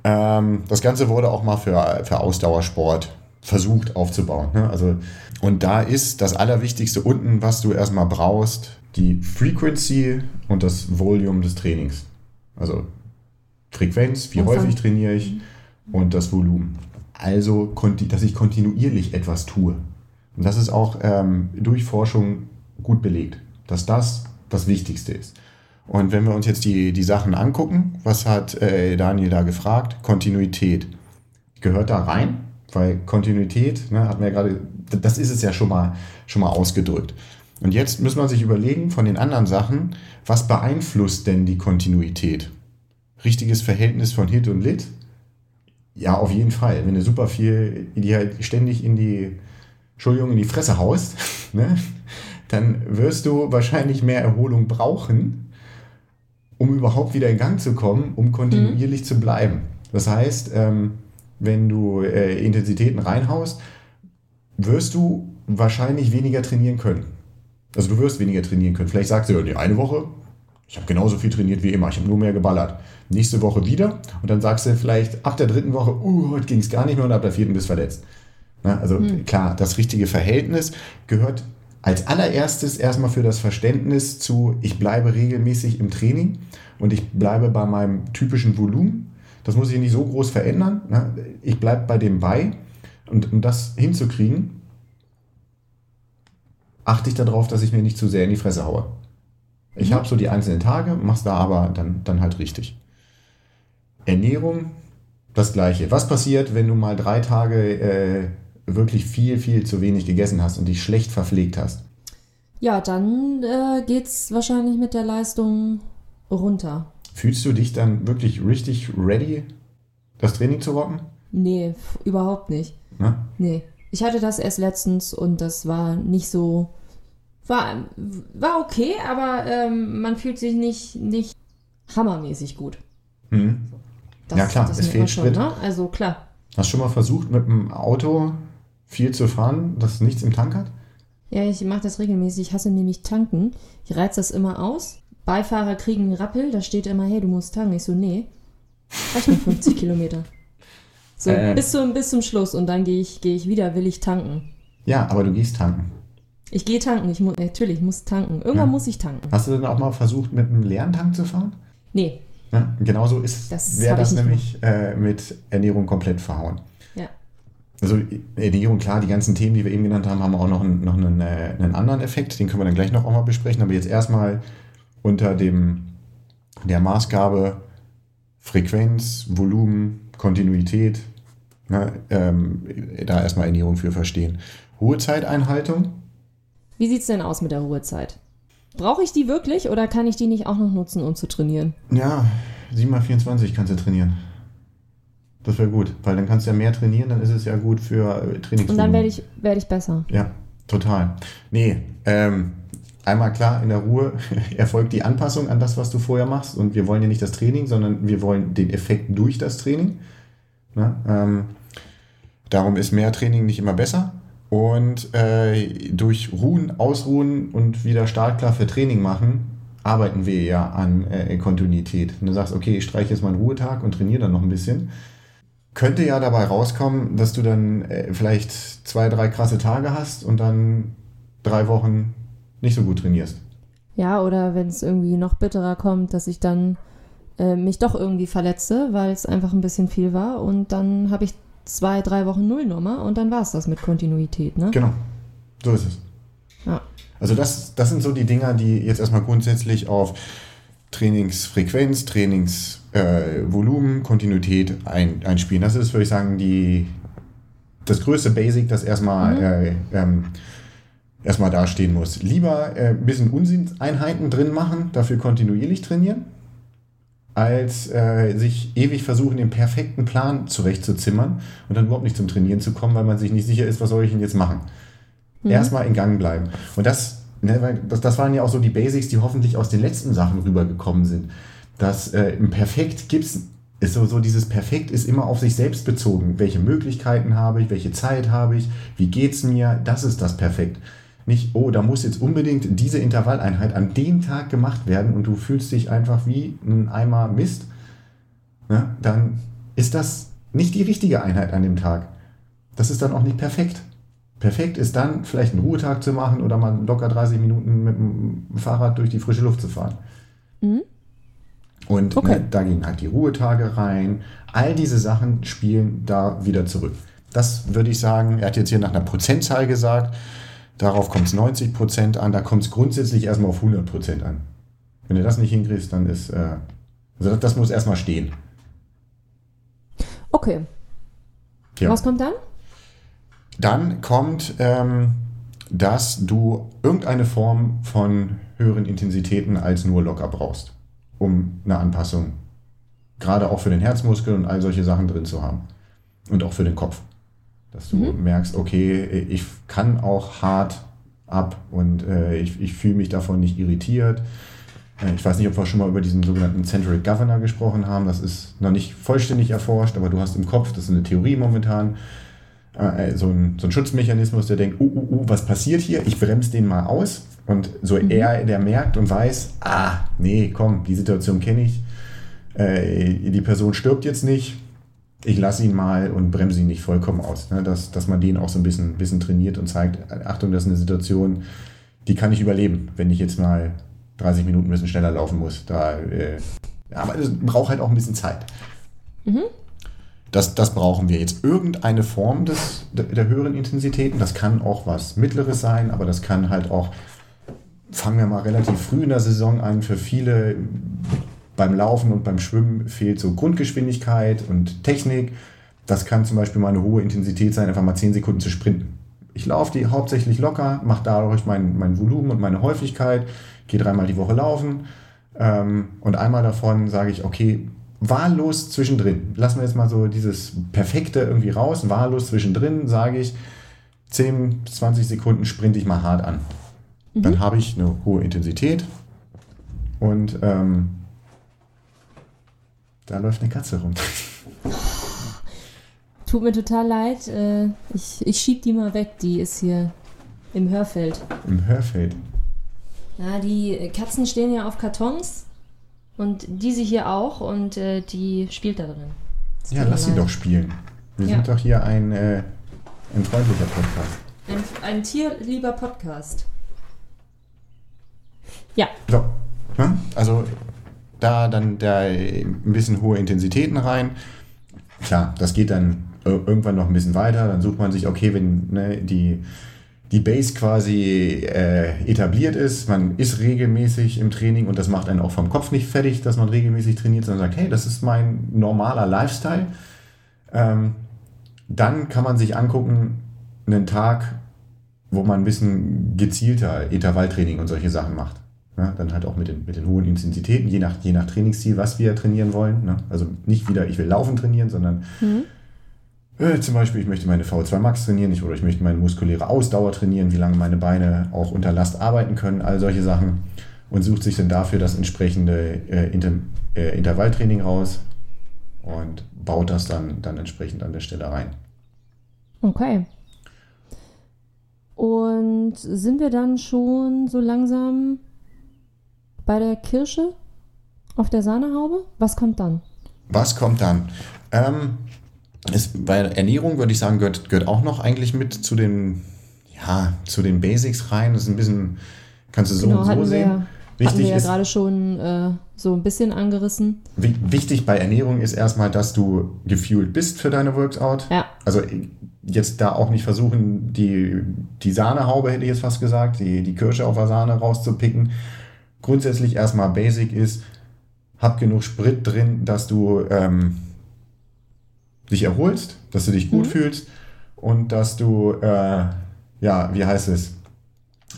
Ähm, das Ganze wurde auch mal für, für Ausdauersport versucht aufzubauen. Ne? Also, und da ist das Allerwichtigste unten, was du erstmal brauchst, die Frequency und das Volume des Trainings. Also Frequenz, wie Umfang. häufig trainiere ich und das Volumen. Also, dass ich kontinuierlich etwas tue. Und das ist auch ähm, durch Forschung gut belegt, dass das das Wichtigste ist. Und wenn wir uns jetzt die, die Sachen angucken, was hat äh, Daniel da gefragt? Kontinuität. Gehört da rein? Weil Kontinuität, ne, hat mir ja gerade, das ist es ja schon mal, schon mal ausgedrückt. Und jetzt muss man sich überlegen von den anderen Sachen, was beeinflusst denn die Kontinuität? Richtiges Verhältnis von Hit und Lit? Ja, auf jeden Fall. Wenn du super viel, die halt ständig in die, Entschuldigung, in die Fresse haust, ne, dann wirst du wahrscheinlich mehr Erholung brauchen, um überhaupt wieder in Gang zu kommen, um kontinuierlich zu bleiben. Das heißt, ähm, wenn du äh, Intensitäten reinhaust, wirst du wahrscheinlich weniger trainieren können. Also du wirst weniger trainieren können. Vielleicht sagst du, die eine Woche, ich habe genauso viel trainiert wie immer, ich habe nur mehr geballert. Nächste Woche wieder und dann sagst du vielleicht ab der dritten Woche, uh, heute ging es gar nicht mehr und ab der vierten bist verletzt. Na, also klar, das richtige Verhältnis gehört als allererstes erstmal für das Verständnis zu, ich bleibe regelmäßig im Training und ich bleibe bei meinem typischen Volumen. Das muss ich nicht so groß verändern. Ne? Ich bleibe bei dem bei. Und um das hinzukriegen, achte ich darauf, dass ich mir nicht zu sehr in die Fresse haue. Ich Mhm. habe so die einzelnen Tage, mach's da aber dann, dann halt richtig. Ernährung, das gleiche. Was passiert, wenn du mal drei Tage äh, wirklich viel, viel zu wenig gegessen hast und dich schlecht verpflegt hast? Ja, dann äh, geht's wahrscheinlich mit der Leistung runter. Fühlst du dich dann wirklich richtig ready, das Training zu rocken? Nee, überhaupt nicht. Ne? Nee. Ich hatte das erst letztens und das war nicht so. War, war okay, aber ähm, man fühlt sich nicht, nicht hammermäßig gut. Hm. Das, Ja, klar, das es fehlt schon, Sprit. ne? Also klar. Hast du schon mal versucht, mit dem Auto viel zu fahren, das nichts im Tank hat? Ja, ich mache das regelmäßig. Ich hasse nämlich tanken. Ich reiz das immer aus. Beifahrer kriegen einen Rappel, da steht immer, hey, du musst tanken. Ich so, nee, reicht nur 50 Kilometer. So, Äh. bis, zum, bis zum Schluss und dann gehe ich, geh ich wieder, will ich tanken. Ja, aber du gehst tanken. Ich gehe tanken, ich muss, natürlich, ich muss tanken. Irgendwann Ja. muss ich tanken. Hast du denn auch mal versucht, mit einem leeren Tank zu fahren? Nee, Ja, genauso ist Das wäre das nämlich äh, mit Ernährung komplett verhauen. Also Ernährung, klar, die ganzen Themen, die wir eben genannt haben, haben auch noch einen, noch einen, äh, einen anderen Effekt. Den können wir dann gleich noch auch mal besprechen. Aber jetzt erstmal unter dem der Maßgabe Frequenz, Volumen, Kontinuität, ne, ähm, da erstmal Ernährung für verstehen. Ruhezeiteinhaltung, Wie sieht's denn aus mit der Ruhezeit? Brauche ich die wirklich oder kann ich die nicht auch noch nutzen, um zu trainieren? ja, 7 mal 24 kannst du trainieren. Das wäre gut, weil dann kannst du ja mehr trainieren, dann ist es ja gut für äh, Trainings. Und dann werde ich, werd ich besser. Ja, total. Nee, ähm, einmal klar, in der Ruhe erfolgt die Anpassung an das, was du vorher machst. Und wir wollen ja nicht das Training, sondern wir wollen den Effekt durch das Training. Na, ähm, darum ist mehr Training nicht immer besser. Und äh, durch Ruhen, Ausruhen und wieder startklar für Training machen, arbeiten wir ja an äh, Kontinuität. Und du sagst, okay, ich streiche jetzt mal einen Ruhetag und trainiere dann noch ein bisschen. Könnte ja dabei rauskommen, dass du dann äh, vielleicht zwei, drei krasse Tage hast und dann drei Wochen nicht so gut trainierst. Ja, oder wenn es irgendwie noch bitterer kommt, dass ich dann äh, mich doch irgendwie verletze, weil es einfach ein bisschen viel war und dann habe ich zwei, drei Wochen Nullnummer und dann war es das mit Kontinuität, ne? Genau, so ist es. Ja. Also das, das sind so die Dinger, die jetzt erstmal grundsätzlich auf Trainingsfrequenz, Trainingsvolumen, äh, Kontinuität ein, einspielen. Das ist, würde ich sagen, die, das größte Basic, das erstmal mhm. äh, ähm, erstmal dastehen muss. Lieber äh, ein bisschen Unsinnseinheiten drin machen, dafür kontinuierlich trainieren, als äh, sich ewig versuchen, den perfekten Plan zurechtzuzimmern und dann überhaupt nicht zum Trainieren zu kommen, weil man sich nicht sicher ist, was soll ich denn jetzt machen. Mhm. Erstmal in Gang bleiben. Und das, ne, weil das, das waren ja auch so die Basics, die hoffentlich aus den letzten Sachen rübergekommen sind. Dass äh, im Perfekt gibt's ist so, so dieses Perfekt ist immer auf sich selbst bezogen. Welche Möglichkeiten habe ich, welche Zeit habe ich, wie geht's mir, das ist das Perfekt. Nicht, oh, da muss jetzt unbedingt diese Intervalleinheit an dem Tag gemacht werden und du fühlst dich einfach wie ein Eimer Mist, ne? dann ist das nicht die richtige Einheit an dem Tag. Das ist dann auch nicht perfekt. Perfekt ist dann, vielleicht einen Ruhetag zu machen oder mal locker 30 Minuten mit dem Fahrrad durch die frische Luft zu fahren. Mhm. Und okay. ne, da gehen halt die Ruhetage rein. All diese Sachen spielen da wieder zurück. Das würde ich sagen, er hat jetzt hier nach einer Prozentzahl gesagt, darauf kommt es 90 Prozent an, da kommt es grundsätzlich erstmal auf 100 Prozent an. Wenn du das nicht hinkriegst, dann ist, äh, also das, das muss erstmal stehen. Okay. Ja. Was kommt dann? Dann kommt, ähm, dass du irgendeine Form von höheren Intensitäten als nur locker brauchst, um eine Anpassung, gerade auch für den Herzmuskel und all solche Sachen drin zu haben. Und auch für den Kopf. Dass du mhm. merkst, okay, ich kann auch hart ab und äh, ich, ich fühle mich davon nicht irritiert. Äh, ich weiß nicht, ob wir schon mal über diesen sogenannten Central Governor gesprochen haben. Das ist noch nicht vollständig erforscht, aber du hast im Kopf, das ist eine Theorie momentan, äh, so, ein, so ein Schutzmechanismus, der denkt, uh, uh, uh, was passiert hier? Ich bremse den mal aus. Und so mhm. er, der merkt und weiß, ah, nee, komm, die Situation kenne ich. Äh, die Person stirbt jetzt nicht. Ich lasse ihn mal und bremse ihn nicht vollkommen aus. Ne? Dass, dass man den auch so ein bisschen, bisschen trainiert und zeigt, Achtung, das ist eine Situation, die kann ich überleben, wenn ich jetzt mal 30 Minuten ein bisschen schneller laufen muss. Da, äh, aber es braucht halt auch ein bisschen Zeit. Mhm. Das, das brauchen wir jetzt. Irgendeine Form des, der, höheren Intensitäten. Das kann auch was Mittleres sein, aber das kann halt auch, fangen wir mal relativ früh in der Saison an, für viele beim Laufen und beim Schwimmen fehlt so Grundgeschwindigkeit und Technik. Das kann zum Beispiel mal eine hohe Intensität sein, einfach mal 10 Sekunden zu sprinten. Ich laufe die hauptsächlich locker, mache dadurch mein, mein Volumen und meine Häufigkeit, gehe dreimal die Woche laufen ähm, und einmal davon sage ich, okay, wahllos zwischendrin. Lassen wir jetzt mal so dieses Perfekte irgendwie raus. Wahllos zwischendrin sage ich, 10 bis 20 Sekunden sprinte ich mal hart an. Mhm. Dann habe ich eine hohe Intensität und ähm, da läuft eine Katze rum. Tut mir total leid. Äh, ich, ich schieb die mal weg. Die ist hier im Hörfeld. Im Hörfeld. Ja, die Katzen stehen ja auf Kartons und diese hier auch und äh, die spielt da drin. Das ja, lass sie doch spielen. Wir ja. sind doch hier ein, äh, ein freundlicher Podcast. Ein, ein tierlieber Podcast. Ja. So. Hm? Also da dann da ein bisschen hohe Intensitäten rein. Klar, das geht dann irgendwann noch ein bisschen weiter. Dann sucht man sich, okay, wenn ne, die die Base quasi äh, etabliert ist, man ist regelmäßig im Training und das macht einen auch vom Kopf nicht fertig, dass man regelmäßig trainiert, sondern sagt, hey, das ist mein normaler Lifestyle. Ähm, dann kann man sich angucken, einen Tag, wo man ein bisschen gezielter Intervalltraining und solche Sachen macht. Ne? Dann halt auch mit den, mit den hohen Intensitäten, je nach, je nach Trainingsziel, was wir trainieren wollen. Ne? Also nicht wieder, ich will laufen trainieren, sondern Mhm. Äh, zum Beispiel, ich möchte meine V2 Max trainieren ich, oder ich möchte meine muskuläre Ausdauer trainieren, wie lange meine Beine auch unter Last arbeiten können, all solche Sachen. Und sucht sich dann dafür das entsprechende äh, Inter, äh, Intervalltraining raus und baut das dann, dann entsprechend an der Stelle rein. Okay. Und sind wir dann schon so langsam bei der Kirsche auf der Sahnehaube? Was kommt dann? Was kommt dann? Ähm, ist, bei Ernährung würde ich sagen, gehört, gehört auch noch eigentlich mit zu den, ja, zu den Basics rein. Das ist ein bisschen, kannst du so und so sehen. wir, Wichtig wir ja ist, gerade schon äh, so ein bisschen angerissen. wi- wichtig bei Ernährung ist erstmal, dass du gefühlt bist für deine Workout. Ja. Also jetzt da auch nicht versuchen, die, die Sahnehaube, hätte ich jetzt fast gesagt, die, die Kirsche auf der Sahne rauszupicken. Grundsätzlich erstmal Basic ist, hab genug Sprit drin, dass du ähm, dich erholst, dass du dich gut Mhm. fühlst und dass du, äh, ja, wie heißt es,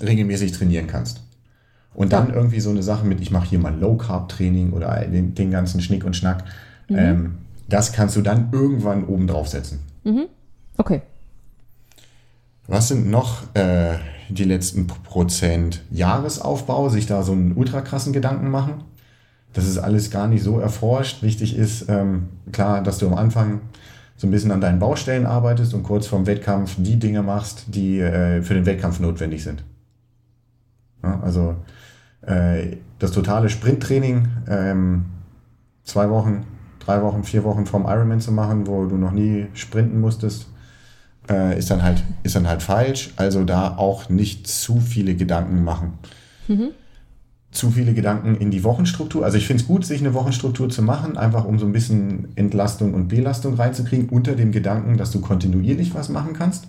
regelmäßig trainieren kannst. Und dann Ja. irgendwie so eine Sache mit, ich mache hier mal Low Carb Training oder den, den ganzen Schnick und Schnack. Mhm. Ähm, das kannst du dann irgendwann oben drauf setzen. Mhm. Okay. Was sind noch äh, die letzten Prozent Jahresaufbau? Sich da so einen ultra krassen Gedanken machen. Das ist alles gar nicht so erforscht. Wichtig ist ähm, klar, dass du am Anfang so ein bisschen an deinen Baustellen arbeitest und kurz vorm Wettkampf die Dinge machst, die äh, für den Wettkampf notwendig sind. Ja, also äh, das totale Sprinttraining, ähm, zwei Wochen, drei Wochen, vier Wochen vom Ironman zu machen, wo du noch nie sprinten musstest, äh, ist, dann halt, ist dann halt falsch. Also da auch nicht zu viele Gedanken machen. Zu viele Gedanken in die Wochenstruktur. Also ich finde es gut, sich eine Wochenstruktur zu machen, einfach um so ein bisschen Entlastung und Belastung reinzukriegen, unter dem Gedanken, dass du kontinuierlich was machen kannst.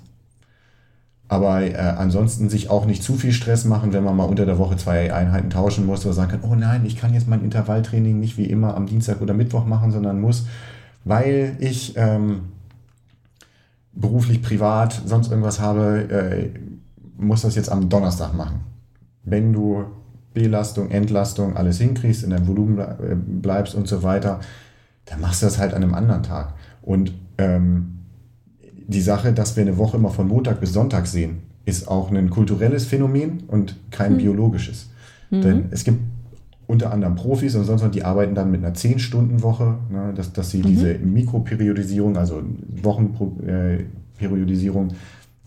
Aber äh, ansonsten sich auch nicht zu viel Stress machen, wenn man mal unter der Woche zwei Einheiten tauschen muss oder sagen kann, oh nein, ich kann jetzt mein Intervalltraining nicht wie immer am Dienstag oder Mittwoch machen, sondern muss, weil ich ähm, beruflich, privat, sonst irgendwas habe, äh, muss das jetzt am Donnerstag machen. Wenn du Belastung, Entlastung, alles hinkriegst, in deinem Volumen äh, bleibst und so weiter, dann machst du das halt an einem anderen Tag. Und ähm, die Sache, dass wir eine Woche immer von Montag bis Sonntag sehen, ist auch ein kulturelles Phänomen und kein biologisches. Denn es gibt unter anderem Profis und sonst was, die arbeiten dann mit einer 10-Stunden-Woche, ne, dass, dass sie diese Mikroperiodisierung, also Wochenperiodisierung,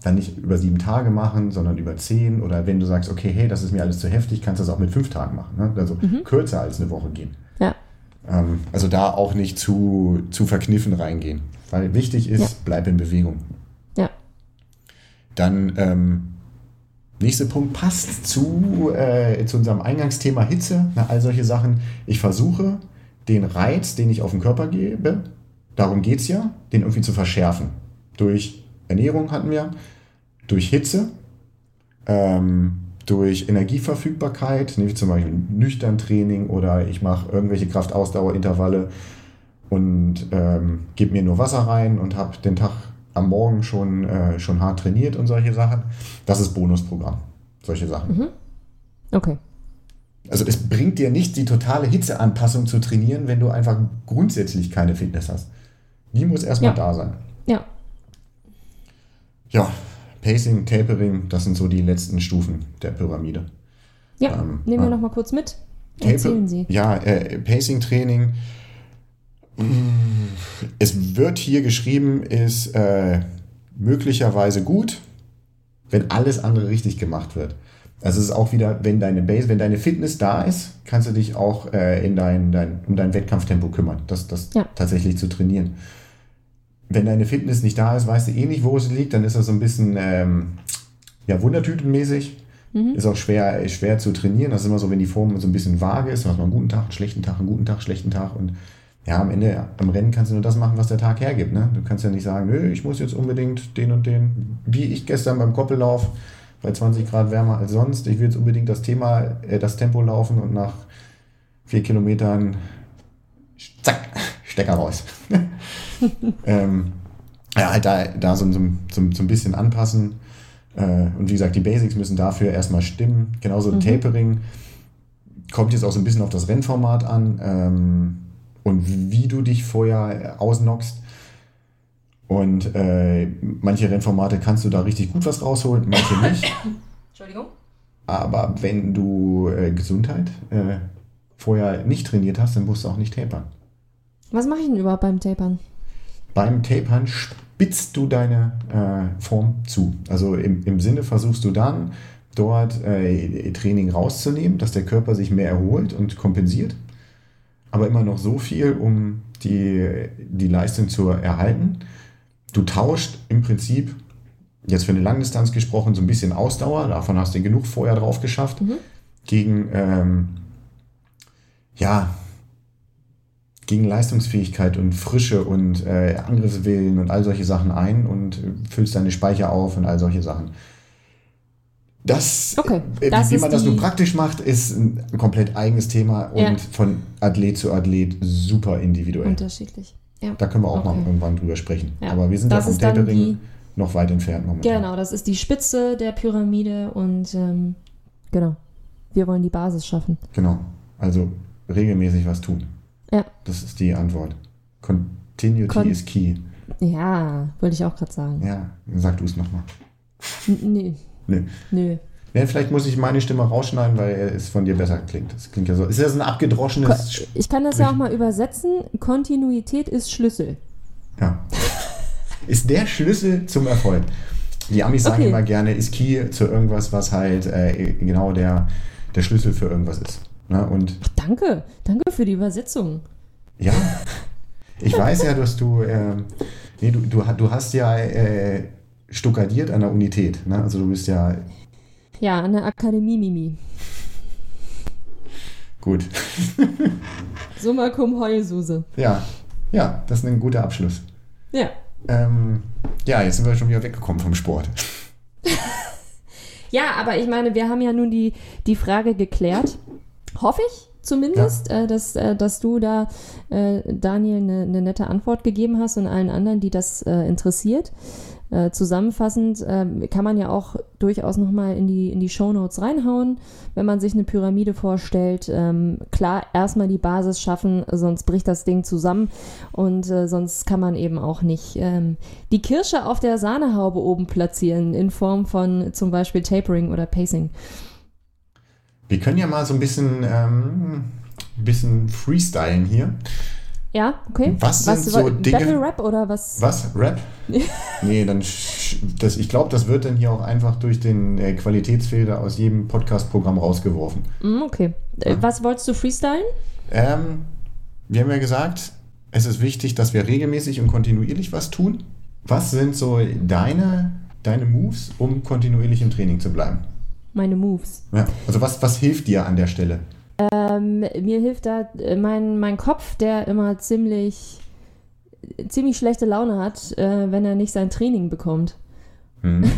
dann nicht über sieben Tage machen, sondern über zehn. Oder wenn du sagst, okay, hey, das ist mir alles zu heftig, kannst du das auch mit fünf Tagen machen. Ne? Also kürzer als eine Woche gehen. Ja. Ähm, also da auch nicht zu, zu verkniffen reingehen. Weil wichtig ist, Ja. bleib in Bewegung. Ja. Dann ähm, nächster Punkt passt zu, äh, zu unserem Eingangsthema Hitze, na, all solche Sachen. Ich versuche, den Reiz, den ich auf den Körper gebe, darum geht es ja, den irgendwie zu verschärfen. Durch Ernährung hatten wir, durch Hitze, ähm, durch Energieverfügbarkeit, nämlich zum Beispiel nüchtern Training oder ich mache irgendwelche Kraftausdauerintervalle und ähm, gebe mir nur Wasser rein und habe den Tag am Morgen schon, äh, schon hart trainiert und solche Sachen. Das ist Bonusprogramm. Solche Sachen. Okay. Also es bringt dir nicht die totale Hitzeanpassung zu trainieren, wenn du einfach grundsätzlich keine Fitness hast. Die muss erstmal Ja. da sein. Ja. Pacing, Tapering, das sind so die letzten Stufen der Pyramide. Ja. Ähm, Nehmen wir ah. noch mal kurz mit. Erzählen Sie. Ja, äh, Pacing-Training. Es wird hier geschrieben, ist äh, möglicherweise gut, wenn alles andere richtig gemacht wird. Also es ist auch wieder, wenn deine Base, wenn deine Fitness da ist, kannst du dich auch äh, in dein, dein, um dein Wettkampftempo kümmern, das, das Ja. tatsächlich zu trainieren. Wenn deine Fitness nicht da ist, weißt du eh nicht, wo es liegt, dann ist das so ein bisschen ähm, ja, wundertütenmäßig. Ist auch schwer, schwer zu trainieren. Das ist immer so, wenn die Form so ein bisschen vage ist, du hast mal einen guten Tag, einen schlechten Tag, einen guten Tag, einen schlechten Tag und ja, am Ende am Rennen kannst du nur das machen, was der Tag hergibt. Ne? Du kannst ja nicht sagen, nö, ich muss jetzt unbedingt den und den, wie ich gestern beim Koppellauf bei 20 Grad wärmer als sonst. Ich will jetzt unbedingt das Thema, äh, das Tempo laufen und nach vier Kilometern zack, Stecker raus. ähm, ja, halt da, da so, so, so, so ein bisschen anpassen. Äh, und wie gesagt, die Basics müssen dafür erstmal stimmen. Genauso Tapering. kommt jetzt auch so ein bisschen auf das Rennformat an ähm, und wie du dich vorher ausnockst. Und äh, manche Rennformate kannst du da richtig gut was rausholen, manche nicht. Entschuldigung. Aber wenn du äh, Gesundheit äh, vorher nicht trainiert hast, dann musst du auch nicht tapern. Was mache ich denn überhaupt beim Tapern? Beim Tapern spitzt du deine äh, Form zu. Also im, im Sinne versuchst du dann dort äh, Training rauszunehmen, dass der Körper sich mehr erholt und kompensiert. Aber immer noch so viel, um die, die Leistung zu erhalten. Du tauscht im Prinzip, jetzt für eine Langdistanz gesprochen, so ein bisschen Ausdauer, davon hast du genug vorher drauf geschafft, Mhm. gegen, ähm, ja, gegen Leistungsfähigkeit und Frische und äh, Angriffswillen und all solche Sachen ein und füllst deine Speicher auf und all solche Sachen. Das, Okay, äh, das wie man das nun praktisch macht, ist ein komplett eigenes Thema und Ja. von Athlet zu Athlet super individuell. Unterschiedlich. Ja. Da können wir auch mal Okay. irgendwann drüber sprechen. Ja. Aber wir sind Das da vom die- noch weit entfernt momentan. Genau, das ist die Spitze der Pyramide und ähm, genau. Wir wollen die Basis schaffen. Genau. Also regelmäßig was tun. Ja. Das ist die Antwort. Continuity Con- is key. Ja, wollte ich auch gerade sagen. Ja, sag du es nochmal. N nee, Nö. nö. Ja, vielleicht muss ich meine Stimme rausschneiden, weil es von dir besser klingt. Das klingt ja so. Ist ja so ein abgedroschenes. Sch- Ich kann das ja auch mal übersetzen. Kontinuität ist Schlüssel. Ja. Ist der Schlüssel zum Erfolg. Die Amis sagen Okay. immer gerne, ist Key zu irgendwas, was halt äh, genau der, der Schlüssel für irgendwas ist. Ne? Und Danke, danke für die Übersetzung. ja, ich weiß ja, dass du, ähm, nee, du, du, du hast ja äh, stuckadiert an der Unität. Ne? Also du bist ja Ja, an der Akademie Mimi. gut. Summa cum heulsuse. Ja, ja, das ist ein guter Abschluss. Ja. Ähm, ja, jetzt sind wir schon wieder weggekommen vom Sport. Ja, aber ich meine, wir haben ja nun die, die Frage geklärt. Hoffe ich zumindest, äh, dass, äh, dass du da, äh, Daniel, eine eine nette Antwort gegeben hast und allen anderen, die das äh, interessiert. Äh, zusammenfassend ähm, kann man ja auch durchaus nochmal in die, in die Shownotes reinhauen, wenn man sich eine Pyramide vorstellt. Ähm, klar, erstmal die Basis schaffen, sonst bricht das Ding zusammen und äh, sonst kann man eben auch nicht ähm, die Kirsche auf der Sahnehaube oben platzieren in Form von zum Beispiel Tapering oder Pacing. Wir können ja mal so ein bisschen, ähm, ein bisschen freestylen hier. Ja, okay. Was sind so Dinge- Battle Rap oder was? Was? Rap? nee, dann das, ich glaube, das wird dann hier auch einfach durch den äh, Qualitätsfilter aus jedem Podcast-Programm rausgeworfen. Mm, okay. Äh, Was wolltest du freestylen? Ähm, wir haben ja gesagt, es ist wichtig, dass wir regelmäßig und kontinuierlich was tun. Was sind so deine, deine Moves, um kontinuierlich im Training zu bleiben? Meine Moves. Ja, also was, was hilft dir an der Stelle? Ähm, mir hilft da äh, mein, mein Kopf, der immer ziemlich, ziemlich schlechte Laune hat, äh, wenn er nicht sein Training bekommt. Hm.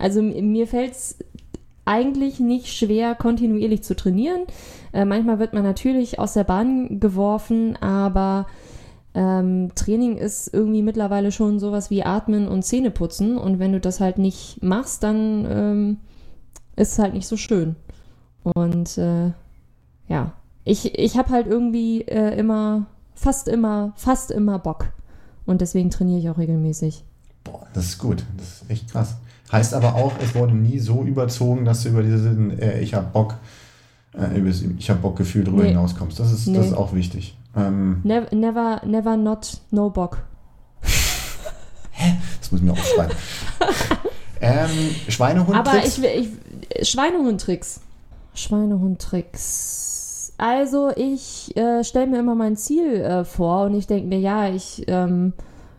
Also mir fällt es eigentlich nicht schwer, kontinuierlich zu trainieren. Äh, manchmal wird man natürlich aus der Bahn geworfen, aber ähm, Training ist irgendwie mittlerweile schon sowas wie Atmen und Zähneputzen. Und wenn du das halt nicht machst, dann ähm, ist halt nicht so schön. Und äh, ja, ich, ich habe halt irgendwie äh, immer, fast immer, fast immer Bock. Und deswegen trainiere ich auch regelmäßig. Boah, das ist gut. Das ist echt krass. Heißt aber auch, es wurde nie so überzogen, dass du über diesen äh, Ich hab Bock, äh, über das Ich hab Bock Gefühl drüber Nee. hinauskommst. Das ist, das Nee. ist auch wichtig. Ähm, Never, never, never not no Bock. das muss ich mir aufschreiben. ähm, Schweinehund. Aber ich, will- ich Schweinehundtricks. Schweinehundtricks. Also ich äh, stelle mir immer mein Ziel äh, vor und ich denke mir, ja, ich ähm,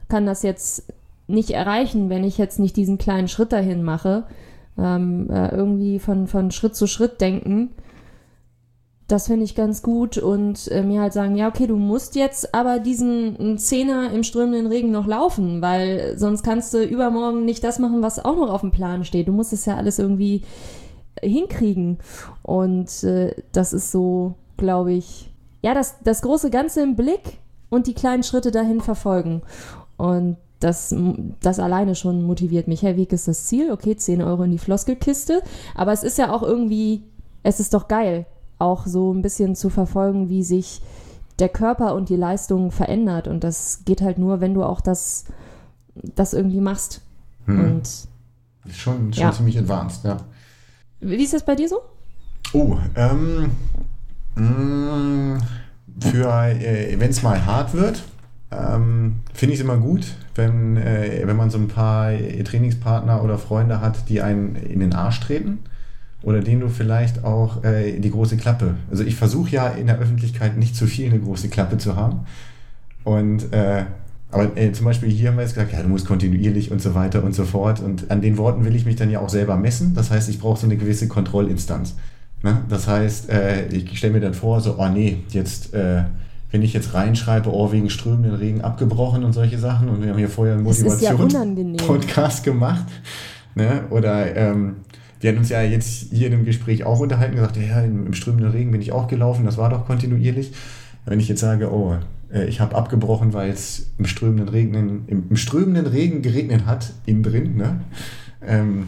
kann das jetzt nicht erreichen, wenn ich jetzt nicht diesen kleinen Schritt dahin mache. Ähm, äh, irgendwie von, von Schritt zu Schritt denken. Das finde ich ganz gut und äh, mir halt sagen, ja, okay, du musst jetzt aber diesen Zehner im strömenden Regen noch laufen, weil sonst kannst du übermorgen nicht das machen, was auch noch auf dem Plan steht. Du musst es ja alles irgendwie hinkriegen. Und äh, das ist so, glaube ich, ja, das, das große Ganze im Blick und die kleinen Schritte dahin verfolgen. Und das, das alleine schon motiviert mich. Herr Weg ist das Ziel, okay, 10 Euro in die Floskelkiste. Aber es ist ja auch irgendwie, es ist doch geil, auch so ein bisschen zu verfolgen, wie sich der Körper und die Leistung verändert. Und das geht halt nur, wenn du auch das, das irgendwie machst. Hm. Und schon, schon Ja. ziemlich advanced, ja. wie ist das bei dir so? Oh, ähm, mh, für, äh, wenn es mal hart wird, ähm, finde ich es immer gut, wenn, äh, wenn man so ein paar Trainingspartner oder Freunde hat, die einen in den Arsch treten. Oder denen du vielleicht auch äh, die große Klappe. Also ich versuche ja in der Öffentlichkeit nicht zu viel eine große Klappe zu haben. Und äh, aber äh, zum Beispiel hier haben wir jetzt gesagt, ja, du musst kontinuierlich und so weiter und so fort. Und an den Worten will ich mich dann ja auch selber messen. Das heißt, ich brauche so eine gewisse Kontrollinstanz. Ne? Das heißt, äh, ich stelle mir dann vor, so, oh nee, jetzt, äh, wenn ich jetzt reinschreibe, oh, wegen strömenden Regen abgebrochen und solche Sachen. Und wir haben hier vorher einen ist ja gemacht. Ne? Oder ähm, wir hatten uns ja jetzt hier in dem Gespräch auch unterhalten, gesagt, ja, im, im strömenden Regen bin ich auch gelaufen, das war doch kontinuierlich. Wenn ich jetzt sage, oh, äh, ich habe abgebrochen, weil es im strömenden Regen, im, im strömenden Regen geregnet hat, innen drin, ne? Ähm,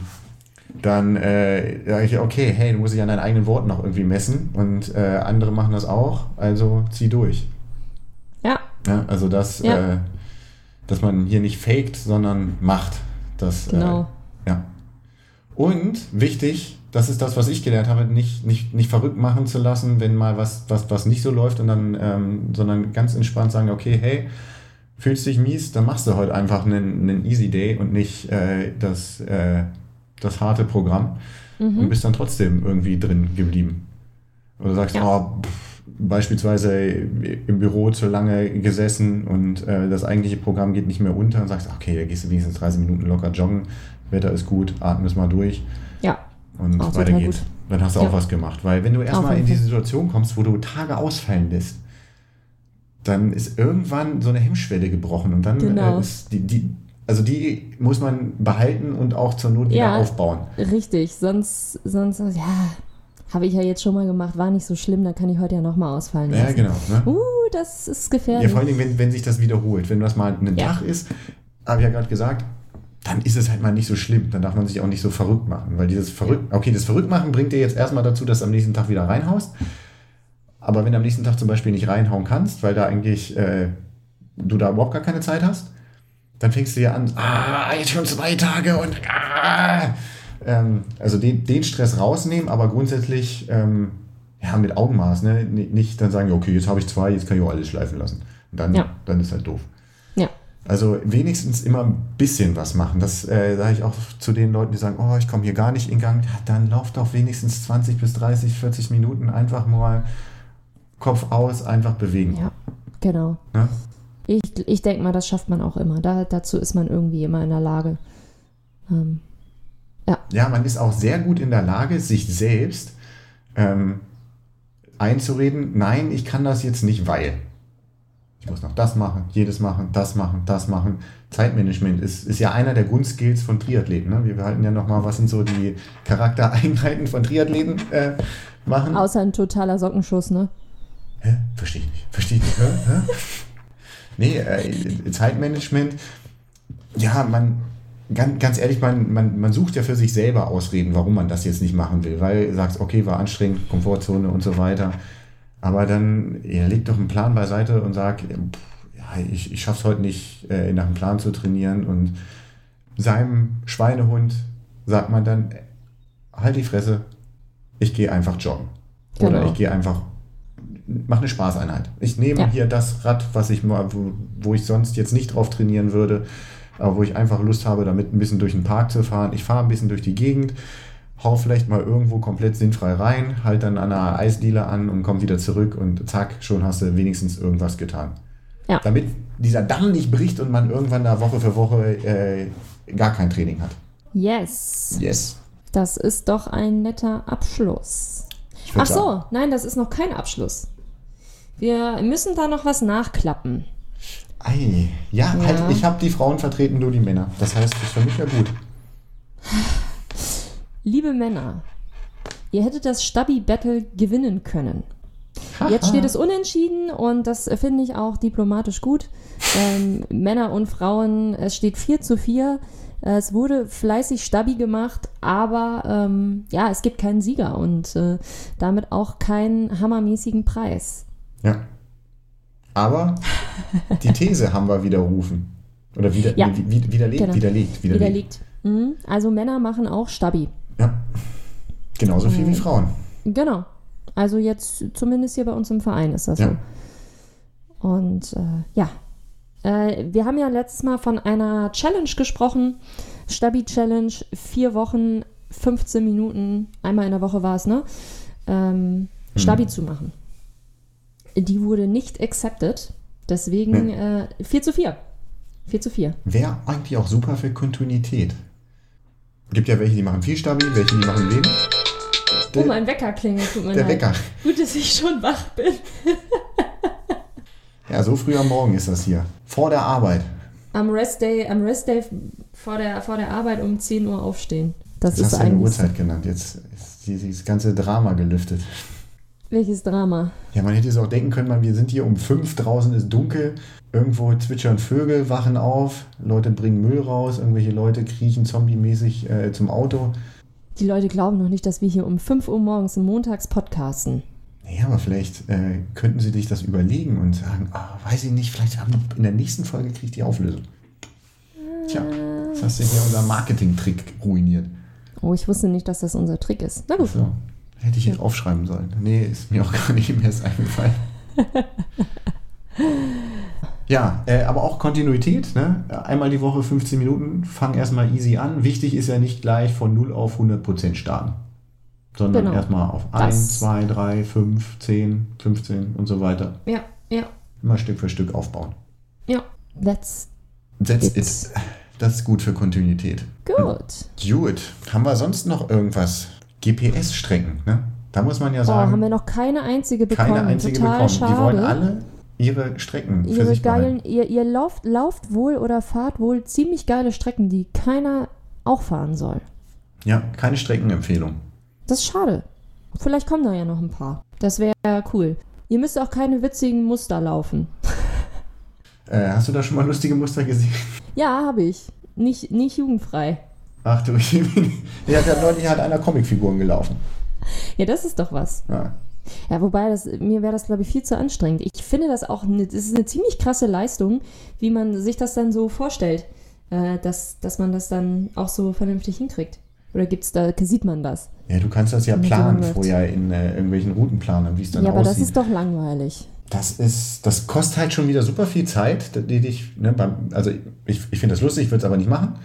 dann äh, sage ich, okay, hey, du musst dich an deinen eigenen Worten noch irgendwie messen und äh, andere machen das auch, also zieh durch. Ja, Ja, also das, Ja. äh, dass man hier nicht faked, sondern macht. Das, genau. Äh, ja. Und wichtig, das ist das, was ich gelernt habe, nicht, nicht, nicht verrückt machen zu lassen, wenn mal was, was, was nicht so läuft, und dann, ähm, sondern ganz entspannt sagen, okay, hey, fühlst dich mies, dann machst du heute einfach einen, einen Easy Day und nicht äh, das, äh, das harte Programm Mhm. und bist dann trotzdem irgendwie drin geblieben. Oder sagst, Ja. oh, pff, beispielsweise im Büro zu lange gesessen und äh, das eigentliche Programm geht nicht mehr unter und sagst, okay, da gehst du wenigstens 30 Minuten locker joggen, Wetter ist gut, atmest mal durch Ja, und weiter geht's. gut. Dann hast du Ja. auch was gemacht. Weil wenn du erstmal in Fall. Situation kommst, wo du Tage ausfallen lässt, dann ist irgendwann so eine Hemmschwelle gebrochen und dann Genau. äh, ist die, die, also die muss man behalten und auch zur Not wieder Ja. aufbauen. richtig. Sonst, sonst, ja, habe ich ja jetzt schon mal gemacht, war nicht so schlimm, dann kann ich heute ja nochmal ausfallen lassen. Ja, genau. Ne? Uh, das ist Ja, gefährlich. vor allen Dingen, wenn, wenn sich das wiederholt. Wenn das mal ein Ja. Tag ist, habe ich ja gerade gesagt, dann ist es halt mal nicht so schlimm. Dann darf man sich auch nicht so verrückt machen. Weil dieses verrückt, okay, das Verrücktmachen bringt dir jetzt erstmal dazu, dass du am nächsten Tag wieder reinhaust. Aber wenn du am nächsten Tag zum Beispiel nicht reinhauen kannst, weil da eigentlich äh, du da überhaupt gar keine Zeit hast, dann fängst du ja an, ah, jetzt schon zwei Tage und ah. Ähm, also den, den Stress rausnehmen, aber grundsätzlich ähm, ja, mit Augenmaß, ne? Nicht dann sagen, okay, jetzt habe ich zwei, jetzt kann ich auch alles schleifen lassen. Und dann, Ja. dann ist halt doof. ja, Also wenigstens immer ein bisschen was machen. Das äh, sage ich auch zu den Leuten, die sagen, oh, ich komme hier gar nicht in Gang. Ja, dann lauf doch wenigstens 20 bis 30, 40 Minuten einfach mal Kopf aus, einfach bewegen. ja, genau. Ne? Ich, ich denke mal, das schafft man auch immer. Da, dazu ist man irgendwie immer in der Lage. Ähm, Ja, man ist auch sehr gut in der Lage, sich selbst ähm, einzureden, nein, ich kann das jetzt nicht, weil. Ich muss noch das machen, jedes machen, das machen, das machen. Zeitmanagement ist, ist ja einer der Grundskills von Triathleten. Ne? Wir halten ja nochmal, was sind so die Charaktereigenheiten von Triathleten äh, machen. außer ein totaler Sockenschuss, ne? Hä? Verstehe ich nicht. Verstehe ich nicht. Hä? Hä? Nee, äh, Zeitmanagement, ja, man, ganz, ganz ehrlich, man, man, man sucht ja für sich selber Ausreden, warum man das jetzt nicht machen will, weil du sagst, okay, war anstrengend, Komfortzone und so weiter. Aber dann ja, leg doch einen Plan beiseite und sag, ja, pff, ja, ich, ich schaff's heute nicht, äh, nach einem Plan zu trainieren. Und seinem Schweinehund sagt man dann, halt die Fresse, ich gehe einfach joggen. Oder Genau. ich gehe einfach, mach eine Spaßeinheit. Ich nehme Ja. hier das Rad, was ich mal, wo, wo ich sonst jetzt nicht drauf trainieren würde, wo ich einfach Lust habe, damit ein bisschen durch den Park zu fahren. Ich fahre ein bisschen durch die Gegend, hau vielleicht mal irgendwo komplett sinnfrei rein, halt dann an einer Eisdiele an und komm wieder zurück und zack, schon hast du wenigstens irgendwas getan. Ja. Damit dieser Damm nicht bricht und man irgendwann da Woche für Woche äh, gar kein Training hat. Yes. Yes. Das ist doch ein netter Abschluss. Ach so, nein, das ist noch kein Abschluss. Wir müssen da noch was nachklappen. Ei, ja, Ja. halt, ich habe die Frauen vertreten, du die Männer. Das heißt, das ist für mich ja gut. Liebe Männer, ihr hättet das Stabi-Battle gewinnen können. Jetzt steht es unentschieden und das finde ich auch diplomatisch gut. Ähm, Männer und Frauen, es steht 4 zu 4. Äh, es wurde fleißig Stabi gemacht, aber ähm, ja, es gibt keinen Sieger und äh, damit auch keinen hammermäßigen Preis. Ja. Aber die These haben wir widerrufen. Oder wieder, Ja. wie- wie- widerlegt, Genau. widerlegt, widerlegt. Widerlegt. Mhm. Also Männer machen auch Stabi. Ja. Genauso viel wie Mhm. Frauen. Genau. Also jetzt zumindest hier bei uns im Verein ist das Ja. so. Und äh, ja, äh, wir haben ja letztes Mal von einer Challenge gesprochen. Stabi-Challenge, vier Wochen, 15 Minuten, einmal in der Woche war es, ne? Ähm, Stabi zu machen. Die wurde nicht accepted. Deswegen äh, 4 zu 4. 4 zu 4. Wäre eigentlich auch super für Kontinuität. Gibt ja welche, die machen viel Stabi, welche, die machen wenig. Oh, Der, mein Wecker klingelt. Tut mir der leid. Wecker. Gut, dass ich schon wach bin. Ja, so früh am Morgen ist das hier. Vor der Arbeit. Am Restday, am Restday vor der, vor der Arbeit um 10 Uhr aufstehen. Das, Das ist hast du eine. Uhrzeit genannt. Jetzt ist dieses ganze Drama gelüftet. Welches Drama? Ja, man hätte es auch denken können, man, wir sind hier um fünf, draußen ist dunkel, irgendwo zwitschern Vögel, wachen auf, Leute bringen Müll raus, irgendwelche Leute kriechen zombie-mäßig äh, zum Auto. Die Leute glauben noch nicht, dass wir hier um 5 Uhr morgens Montags podcasten. Naja, aber vielleicht äh, könnten sie sich das überlegen und sagen, ah, weiß ich nicht, vielleicht haben in der nächsten Folge kriege ich die Auflösung. Tja, das hast du hier unser Marketing-Trick ruiniert. Oh, ich wusste nicht, dass das unser Trick ist. Na gut. So, hätte ich jetzt aufschreiben sollen. Nee, ist mir auch gar nicht mehr erst eingefallen. Ja, äh, aber auch Kontinuität. Ne? Einmal die Woche 15 Minuten, fang erstmal easy an. Wichtig ist ja nicht gleich von 0 auf 100% starten, sondern Genau. erstmal auf Das- 1, 2, 3, 5, 10, 15 und so weiter. Ja, ja, Immer Stück für Stück aufbauen. ja. That's That's It's- it. Das ist gut für Kontinuität. good. Gut. Haben wir sonst noch irgendwas? GPS-Strecken, ne? Da muss man ja Oh, sagen. haben wir noch keine einzige bekommen. keine einzige Total bekommen. schade. Die wollen alle ihre Strecken für Ihre sich geilen, behalten. ihr, ihr lauft, lauft wohl oder fahrt wohl ziemlich geile Strecken, die keiner auch fahren soll. Ja, keine Streckenempfehlung. Das ist schade. Vielleicht kommen da ja noch ein paar. Das wäre cool. Ihr müsst auch keine witzigen Muster laufen. Äh, hast du da schon mal lustige Muster gesehen? Ja, habe ich. Nicht, nicht jugendfrei. Ach du, ja, da neulich hat einer Comicfiguren gelaufen. Ja, das ist doch was. Ja. Ja, wobei, das, mir wäre das, glaube ich, viel zu anstrengend. Ich finde das auch, eine, das ist eine ziemlich krasse Leistung, wie man sich das dann so vorstellt, äh, dass, dass man das dann auch so vernünftig hinkriegt. Oder gibt's da, sieht man das? ja, du kannst das ja planen vorher in äh, irgendwelchen Routenplanern, wie es dann ja, aber aussieht. das ist doch langweilig. Das ist, das kostet halt schon wieder super viel Zeit, die dich, ne, beim, also ich, ich finde das lustig, ich würde es aber nicht machen,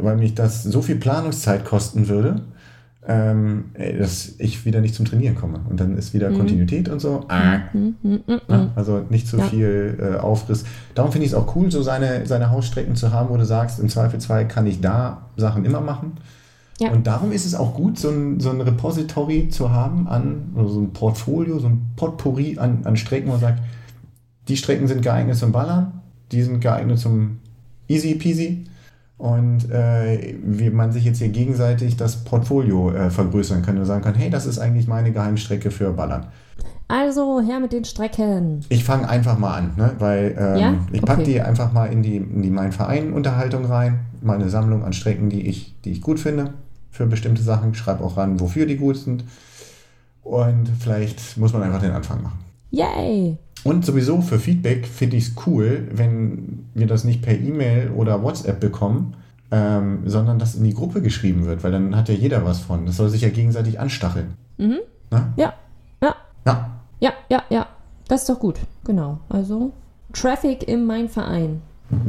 weil mich das so viel Planungszeit kosten würde, ähm, dass ich wieder nicht zum Trainieren komme. Und dann ist wieder Kontinuität und so. Ah, Hm, hm, hm, ne? hm. Also nicht zu Ja. viel äh, Aufriss. Darum finde ich es auch cool, so seine, seine Hausstrecken zu haben, wo du sagst, im Zweifelsfall kann ich da Sachen immer machen. Ja. Und darum ist es auch gut, so ein, so ein Repository zu haben an, oder so ein Portfolio, so ein Potpourri an, an Strecken, wo man sagt, die Strecken sind geeignet zum Ballern, die sind geeignet zum Easy Peasy. Und äh, wie man sich jetzt hier gegenseitig das Portfolio äh, vergrößern kann und sagen kann, hey, das ist eigentlich meine Geheimstrecke für Ballern. Also, her mit den Strecken. Ich fange einfach mal an, ne? weil ähm, Ja? ich packe Okay. die einfach mal in die, in die Mein Verein Unterhaltung rein, meine Sammlung an Strecken, die ich, die ich gut finde für bestimmte Sachen, schreibe auch ran, wofür die gut sind und vielleicht muss man einfach den Anfang machen. Yay! Und sowieso für Feedback finde ich es cool, wenn wir das nicht per E-Mail oder WhatsApp bekommen, ähm, sondern das in die Gruppe geschrieben wird, weil dann hat ja jeder was von. Das soll sich ja gegenseitig anstacheln. Mhm. Ne? Ja, ja, Ja, ja, ja, ja. Das ist doch gut. Genau. Also, Traffic in mein Verein.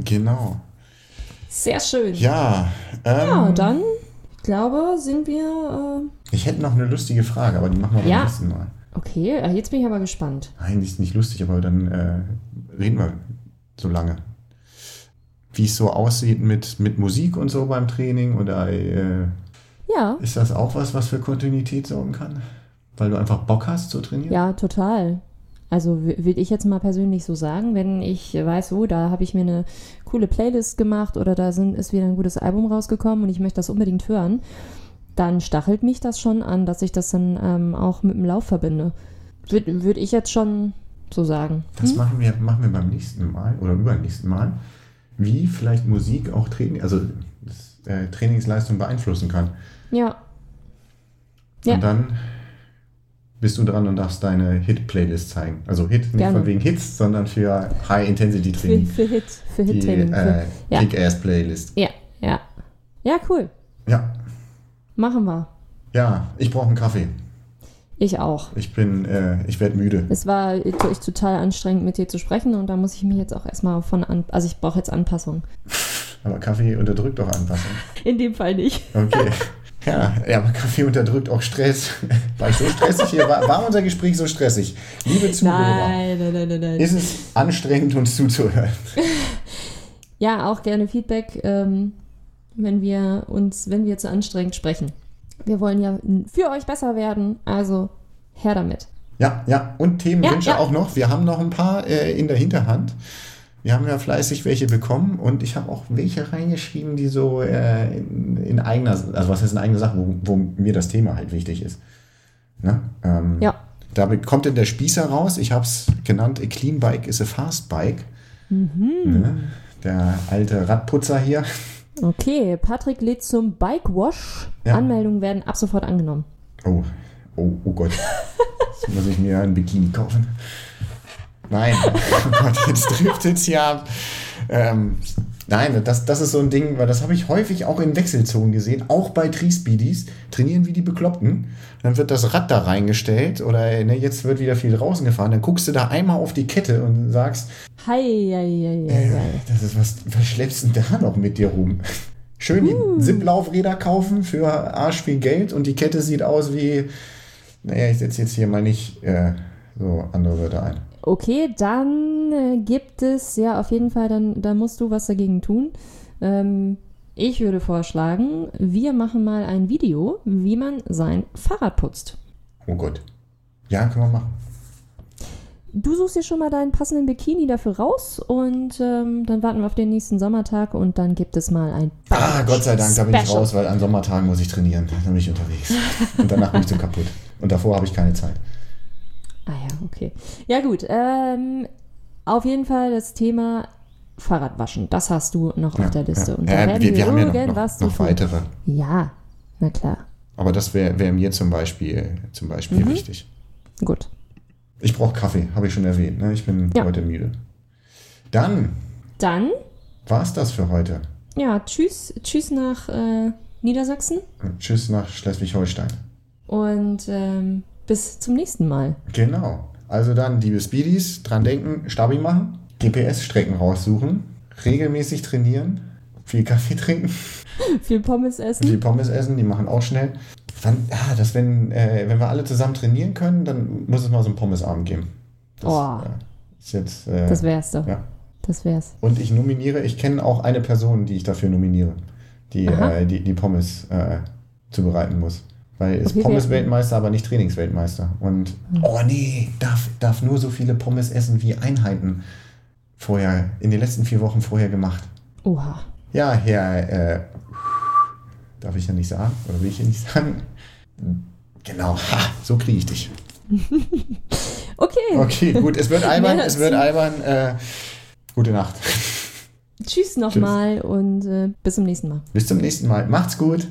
genau. Sehr schön. Ja, ähm, Ja, dann, ich glaube, sind wir. Ich hätte noch eine lustige Frage, aber die machen wir beim Ja. nächsten Mal. Okay, äh, jetzt bin ich aber gespannt. Nein, die ist nicht lustig, aber dann äh, reden wir so lange. Wie es so aussieht mit, mit Musik und so beim Training oder äh, Ja, ist das auch was, was für Kontinuität sorgen kann? Weil du einfach Bock hast zu trainieren? ja, total. Also will ich jetzt mal persönlich so sagen, wenn ich weiß, oh, da habe ich mir eine coole Playlist gemacht oder da sind, ist wieder ein gutes Album rausgekommen und ich möchte das unbedingt hören, dann stachelt mich das schon an, dass ich das dann ähm, auch mit dem Lauf verbinde. Würde würd ich jetzt schon so sagen. Das machen, wir, machen wir beim nächsten Mal oder übernächsten Mal. Wie vielleicht Musik auch Training, also das äh, Trainingsleistung beeinflussen kann. Ja. Ja. Und dann bist du dran und darfst deine Hit-Playlist zeigen. Also Hit nicht Gerne. von wegen Hits, sondern für Für, High-Intensity-Training. für Hit, für Hit-Training. äh, für- ja. Kick-Ass-Playlist. ja, ja. Ja, cool. Ja. Machen wir. Ja, ich brauche einen Kaffee. Ich auch. Ich bin, äh, ich werde müde. Es war wirklich total anstrengend, mit dir zu sprechen und da muss ich mich jetzt auch erstmal von an. Also ich brauche jetzt Anpassung. Aber Kaffee unterdrückt auch Anpassung. In dem Fall nicht. Okay. Ja, ja, aber Kaffee unterdrückt auch Stress. War ich so stressig hier? War, war unser Gespräch so stressig? Liebe Zuhörer, Nein, nein, nein, nein, nein. ist es anstrengend, uns zuzuhören? Ja, auch gerne Feedback, ähm, wenn wir uns, wenn wir zu anstrengend sprechen. Wir wollen ja für euch besser werden, also her damit. Ja, ja, und Themenwünsche Ja, ja. auch noch. Wir haben noch ein paar äh, in der Hinterhand. Wir haben ja fleißig welche bekommen und ich habe auch welche reingeschrieben, die so äh, in, in eigener, also was heißt in eigener Sache, wo, wo mir das Thema halt wichtig ist. Ne? Ähm, Ja. Da kommt denn der Spießer raus. Ich habe es genannt, a clean bike is a fast bike. Mhm. Ne? Der alte Radputzer hier. Okay, Patrick lädt zum Bike Wash. Ja. Anmeldungen werden ab sofort angenommen. Oh, oh, oh Gott. Jetzt muss ich mir ein Bikini kaufen. Nein, oh Gott, jetzt driftet es ab. Ähm, nein, das, das ist so ein Ding, weil das habe ich häufig auch in Wechselzonen gesehen, auch bei Tri-Speedies, trainieren wie die Bekloppten. Dann wird das Rad da reingestellt oder ne, jetzt wird wieder viel draußen gefahren. Dann guckst du da einmal auf die Kette und sagst, Hi, hi, hi, hi, äh, das ist was, was schleppst du denn da noch mit dir rum? Schön die Zip-Laufräder kaufen für arsch viel Geld und die Kette sieht aus wie, naja, ich setze jetzt hier mal nicht äh, so andere Wörter ein. Okay, dann äh, gibt es ja auf jeden Fall, dann, dann musst du was dagegen tun. Ähm, ich würde vorschlagen, wir machen mal ein Video, wie man sein Fahrrad putzt. Oh Gott. Ja, können wir machen. Du suchst dir schon mal deinen passenden Bikini dafür raus und ähm, dann warten wir auf den nächsten Sommertag und dann gibt es mal ein Ah, Gott sei Dank, da bin ich raus, weil an Sommertagen muss ich trainieren. Da bin ich unterwegs. Und danach bin ich so kaputt. Und davor habe ich keine Zeit. Ah ja, okay. Ja gut, ähm, auf jeden Fall das Thema Fahrradwaschen. Das hast du noch auf der Liste. Und da ja, werden wir, wir haben ja noch, noch, noch weitere. Ja, na klar. Aber das wäre wär mir zum Beispiel, zum Beispiel Mhm. wichtig. Gut. Ich brauche Kaffee, habe ich schon erwähnt. Ne? Ich bin Ja. heute müde. Dann Dann, war es das für heute. ja, tschüss, tschüss nach äh, Niedersachsen Und tschüss nach Schleswig-Holstein. und ähm, bis zum nächsten Mal. Genau. Also dann, liebe Speedies, dran denken, Stabi machen, GPS-Strecken raussuchen, regelmäßig trainieren, viel Kaffee trinken, Viel Pommes essen. viel Pommes essen, die machen auch schnell. Wann, ah, das, wenn, äh, wenn wir alle zusammen trainieren können, dann muss es mal so einen Pommesabend geben. Das Oh. äh, ist jetzt. Äh, Das wär's doch. ja. Das wär's. Und ich nominiere, ich kenne auch eine Person, die ich dafür nominiere, die äh, die, die Pommes äh, zubereiten muss. Weil ist Pommes-Weltmeister, aber nicht Trainingsweltmeister. Und, Hm. oh nee, darf, darf nur so viele Pommes essen wie Einheiten vorher, in den letzten vier Wochen vorher gemacht. Oha. Ja, Herr, äh, darf ich ja nicht sagen, oder will ich ja nicht sagen? Genau, ha, so kriege ich dich. Okay. Okay, gut, es wird albern, es wird albern. Äh, gute Nacht. Tschüss nochmal und äh, bis zum nächsten Mal. Bis zum nächsten Mal. Macht's gut.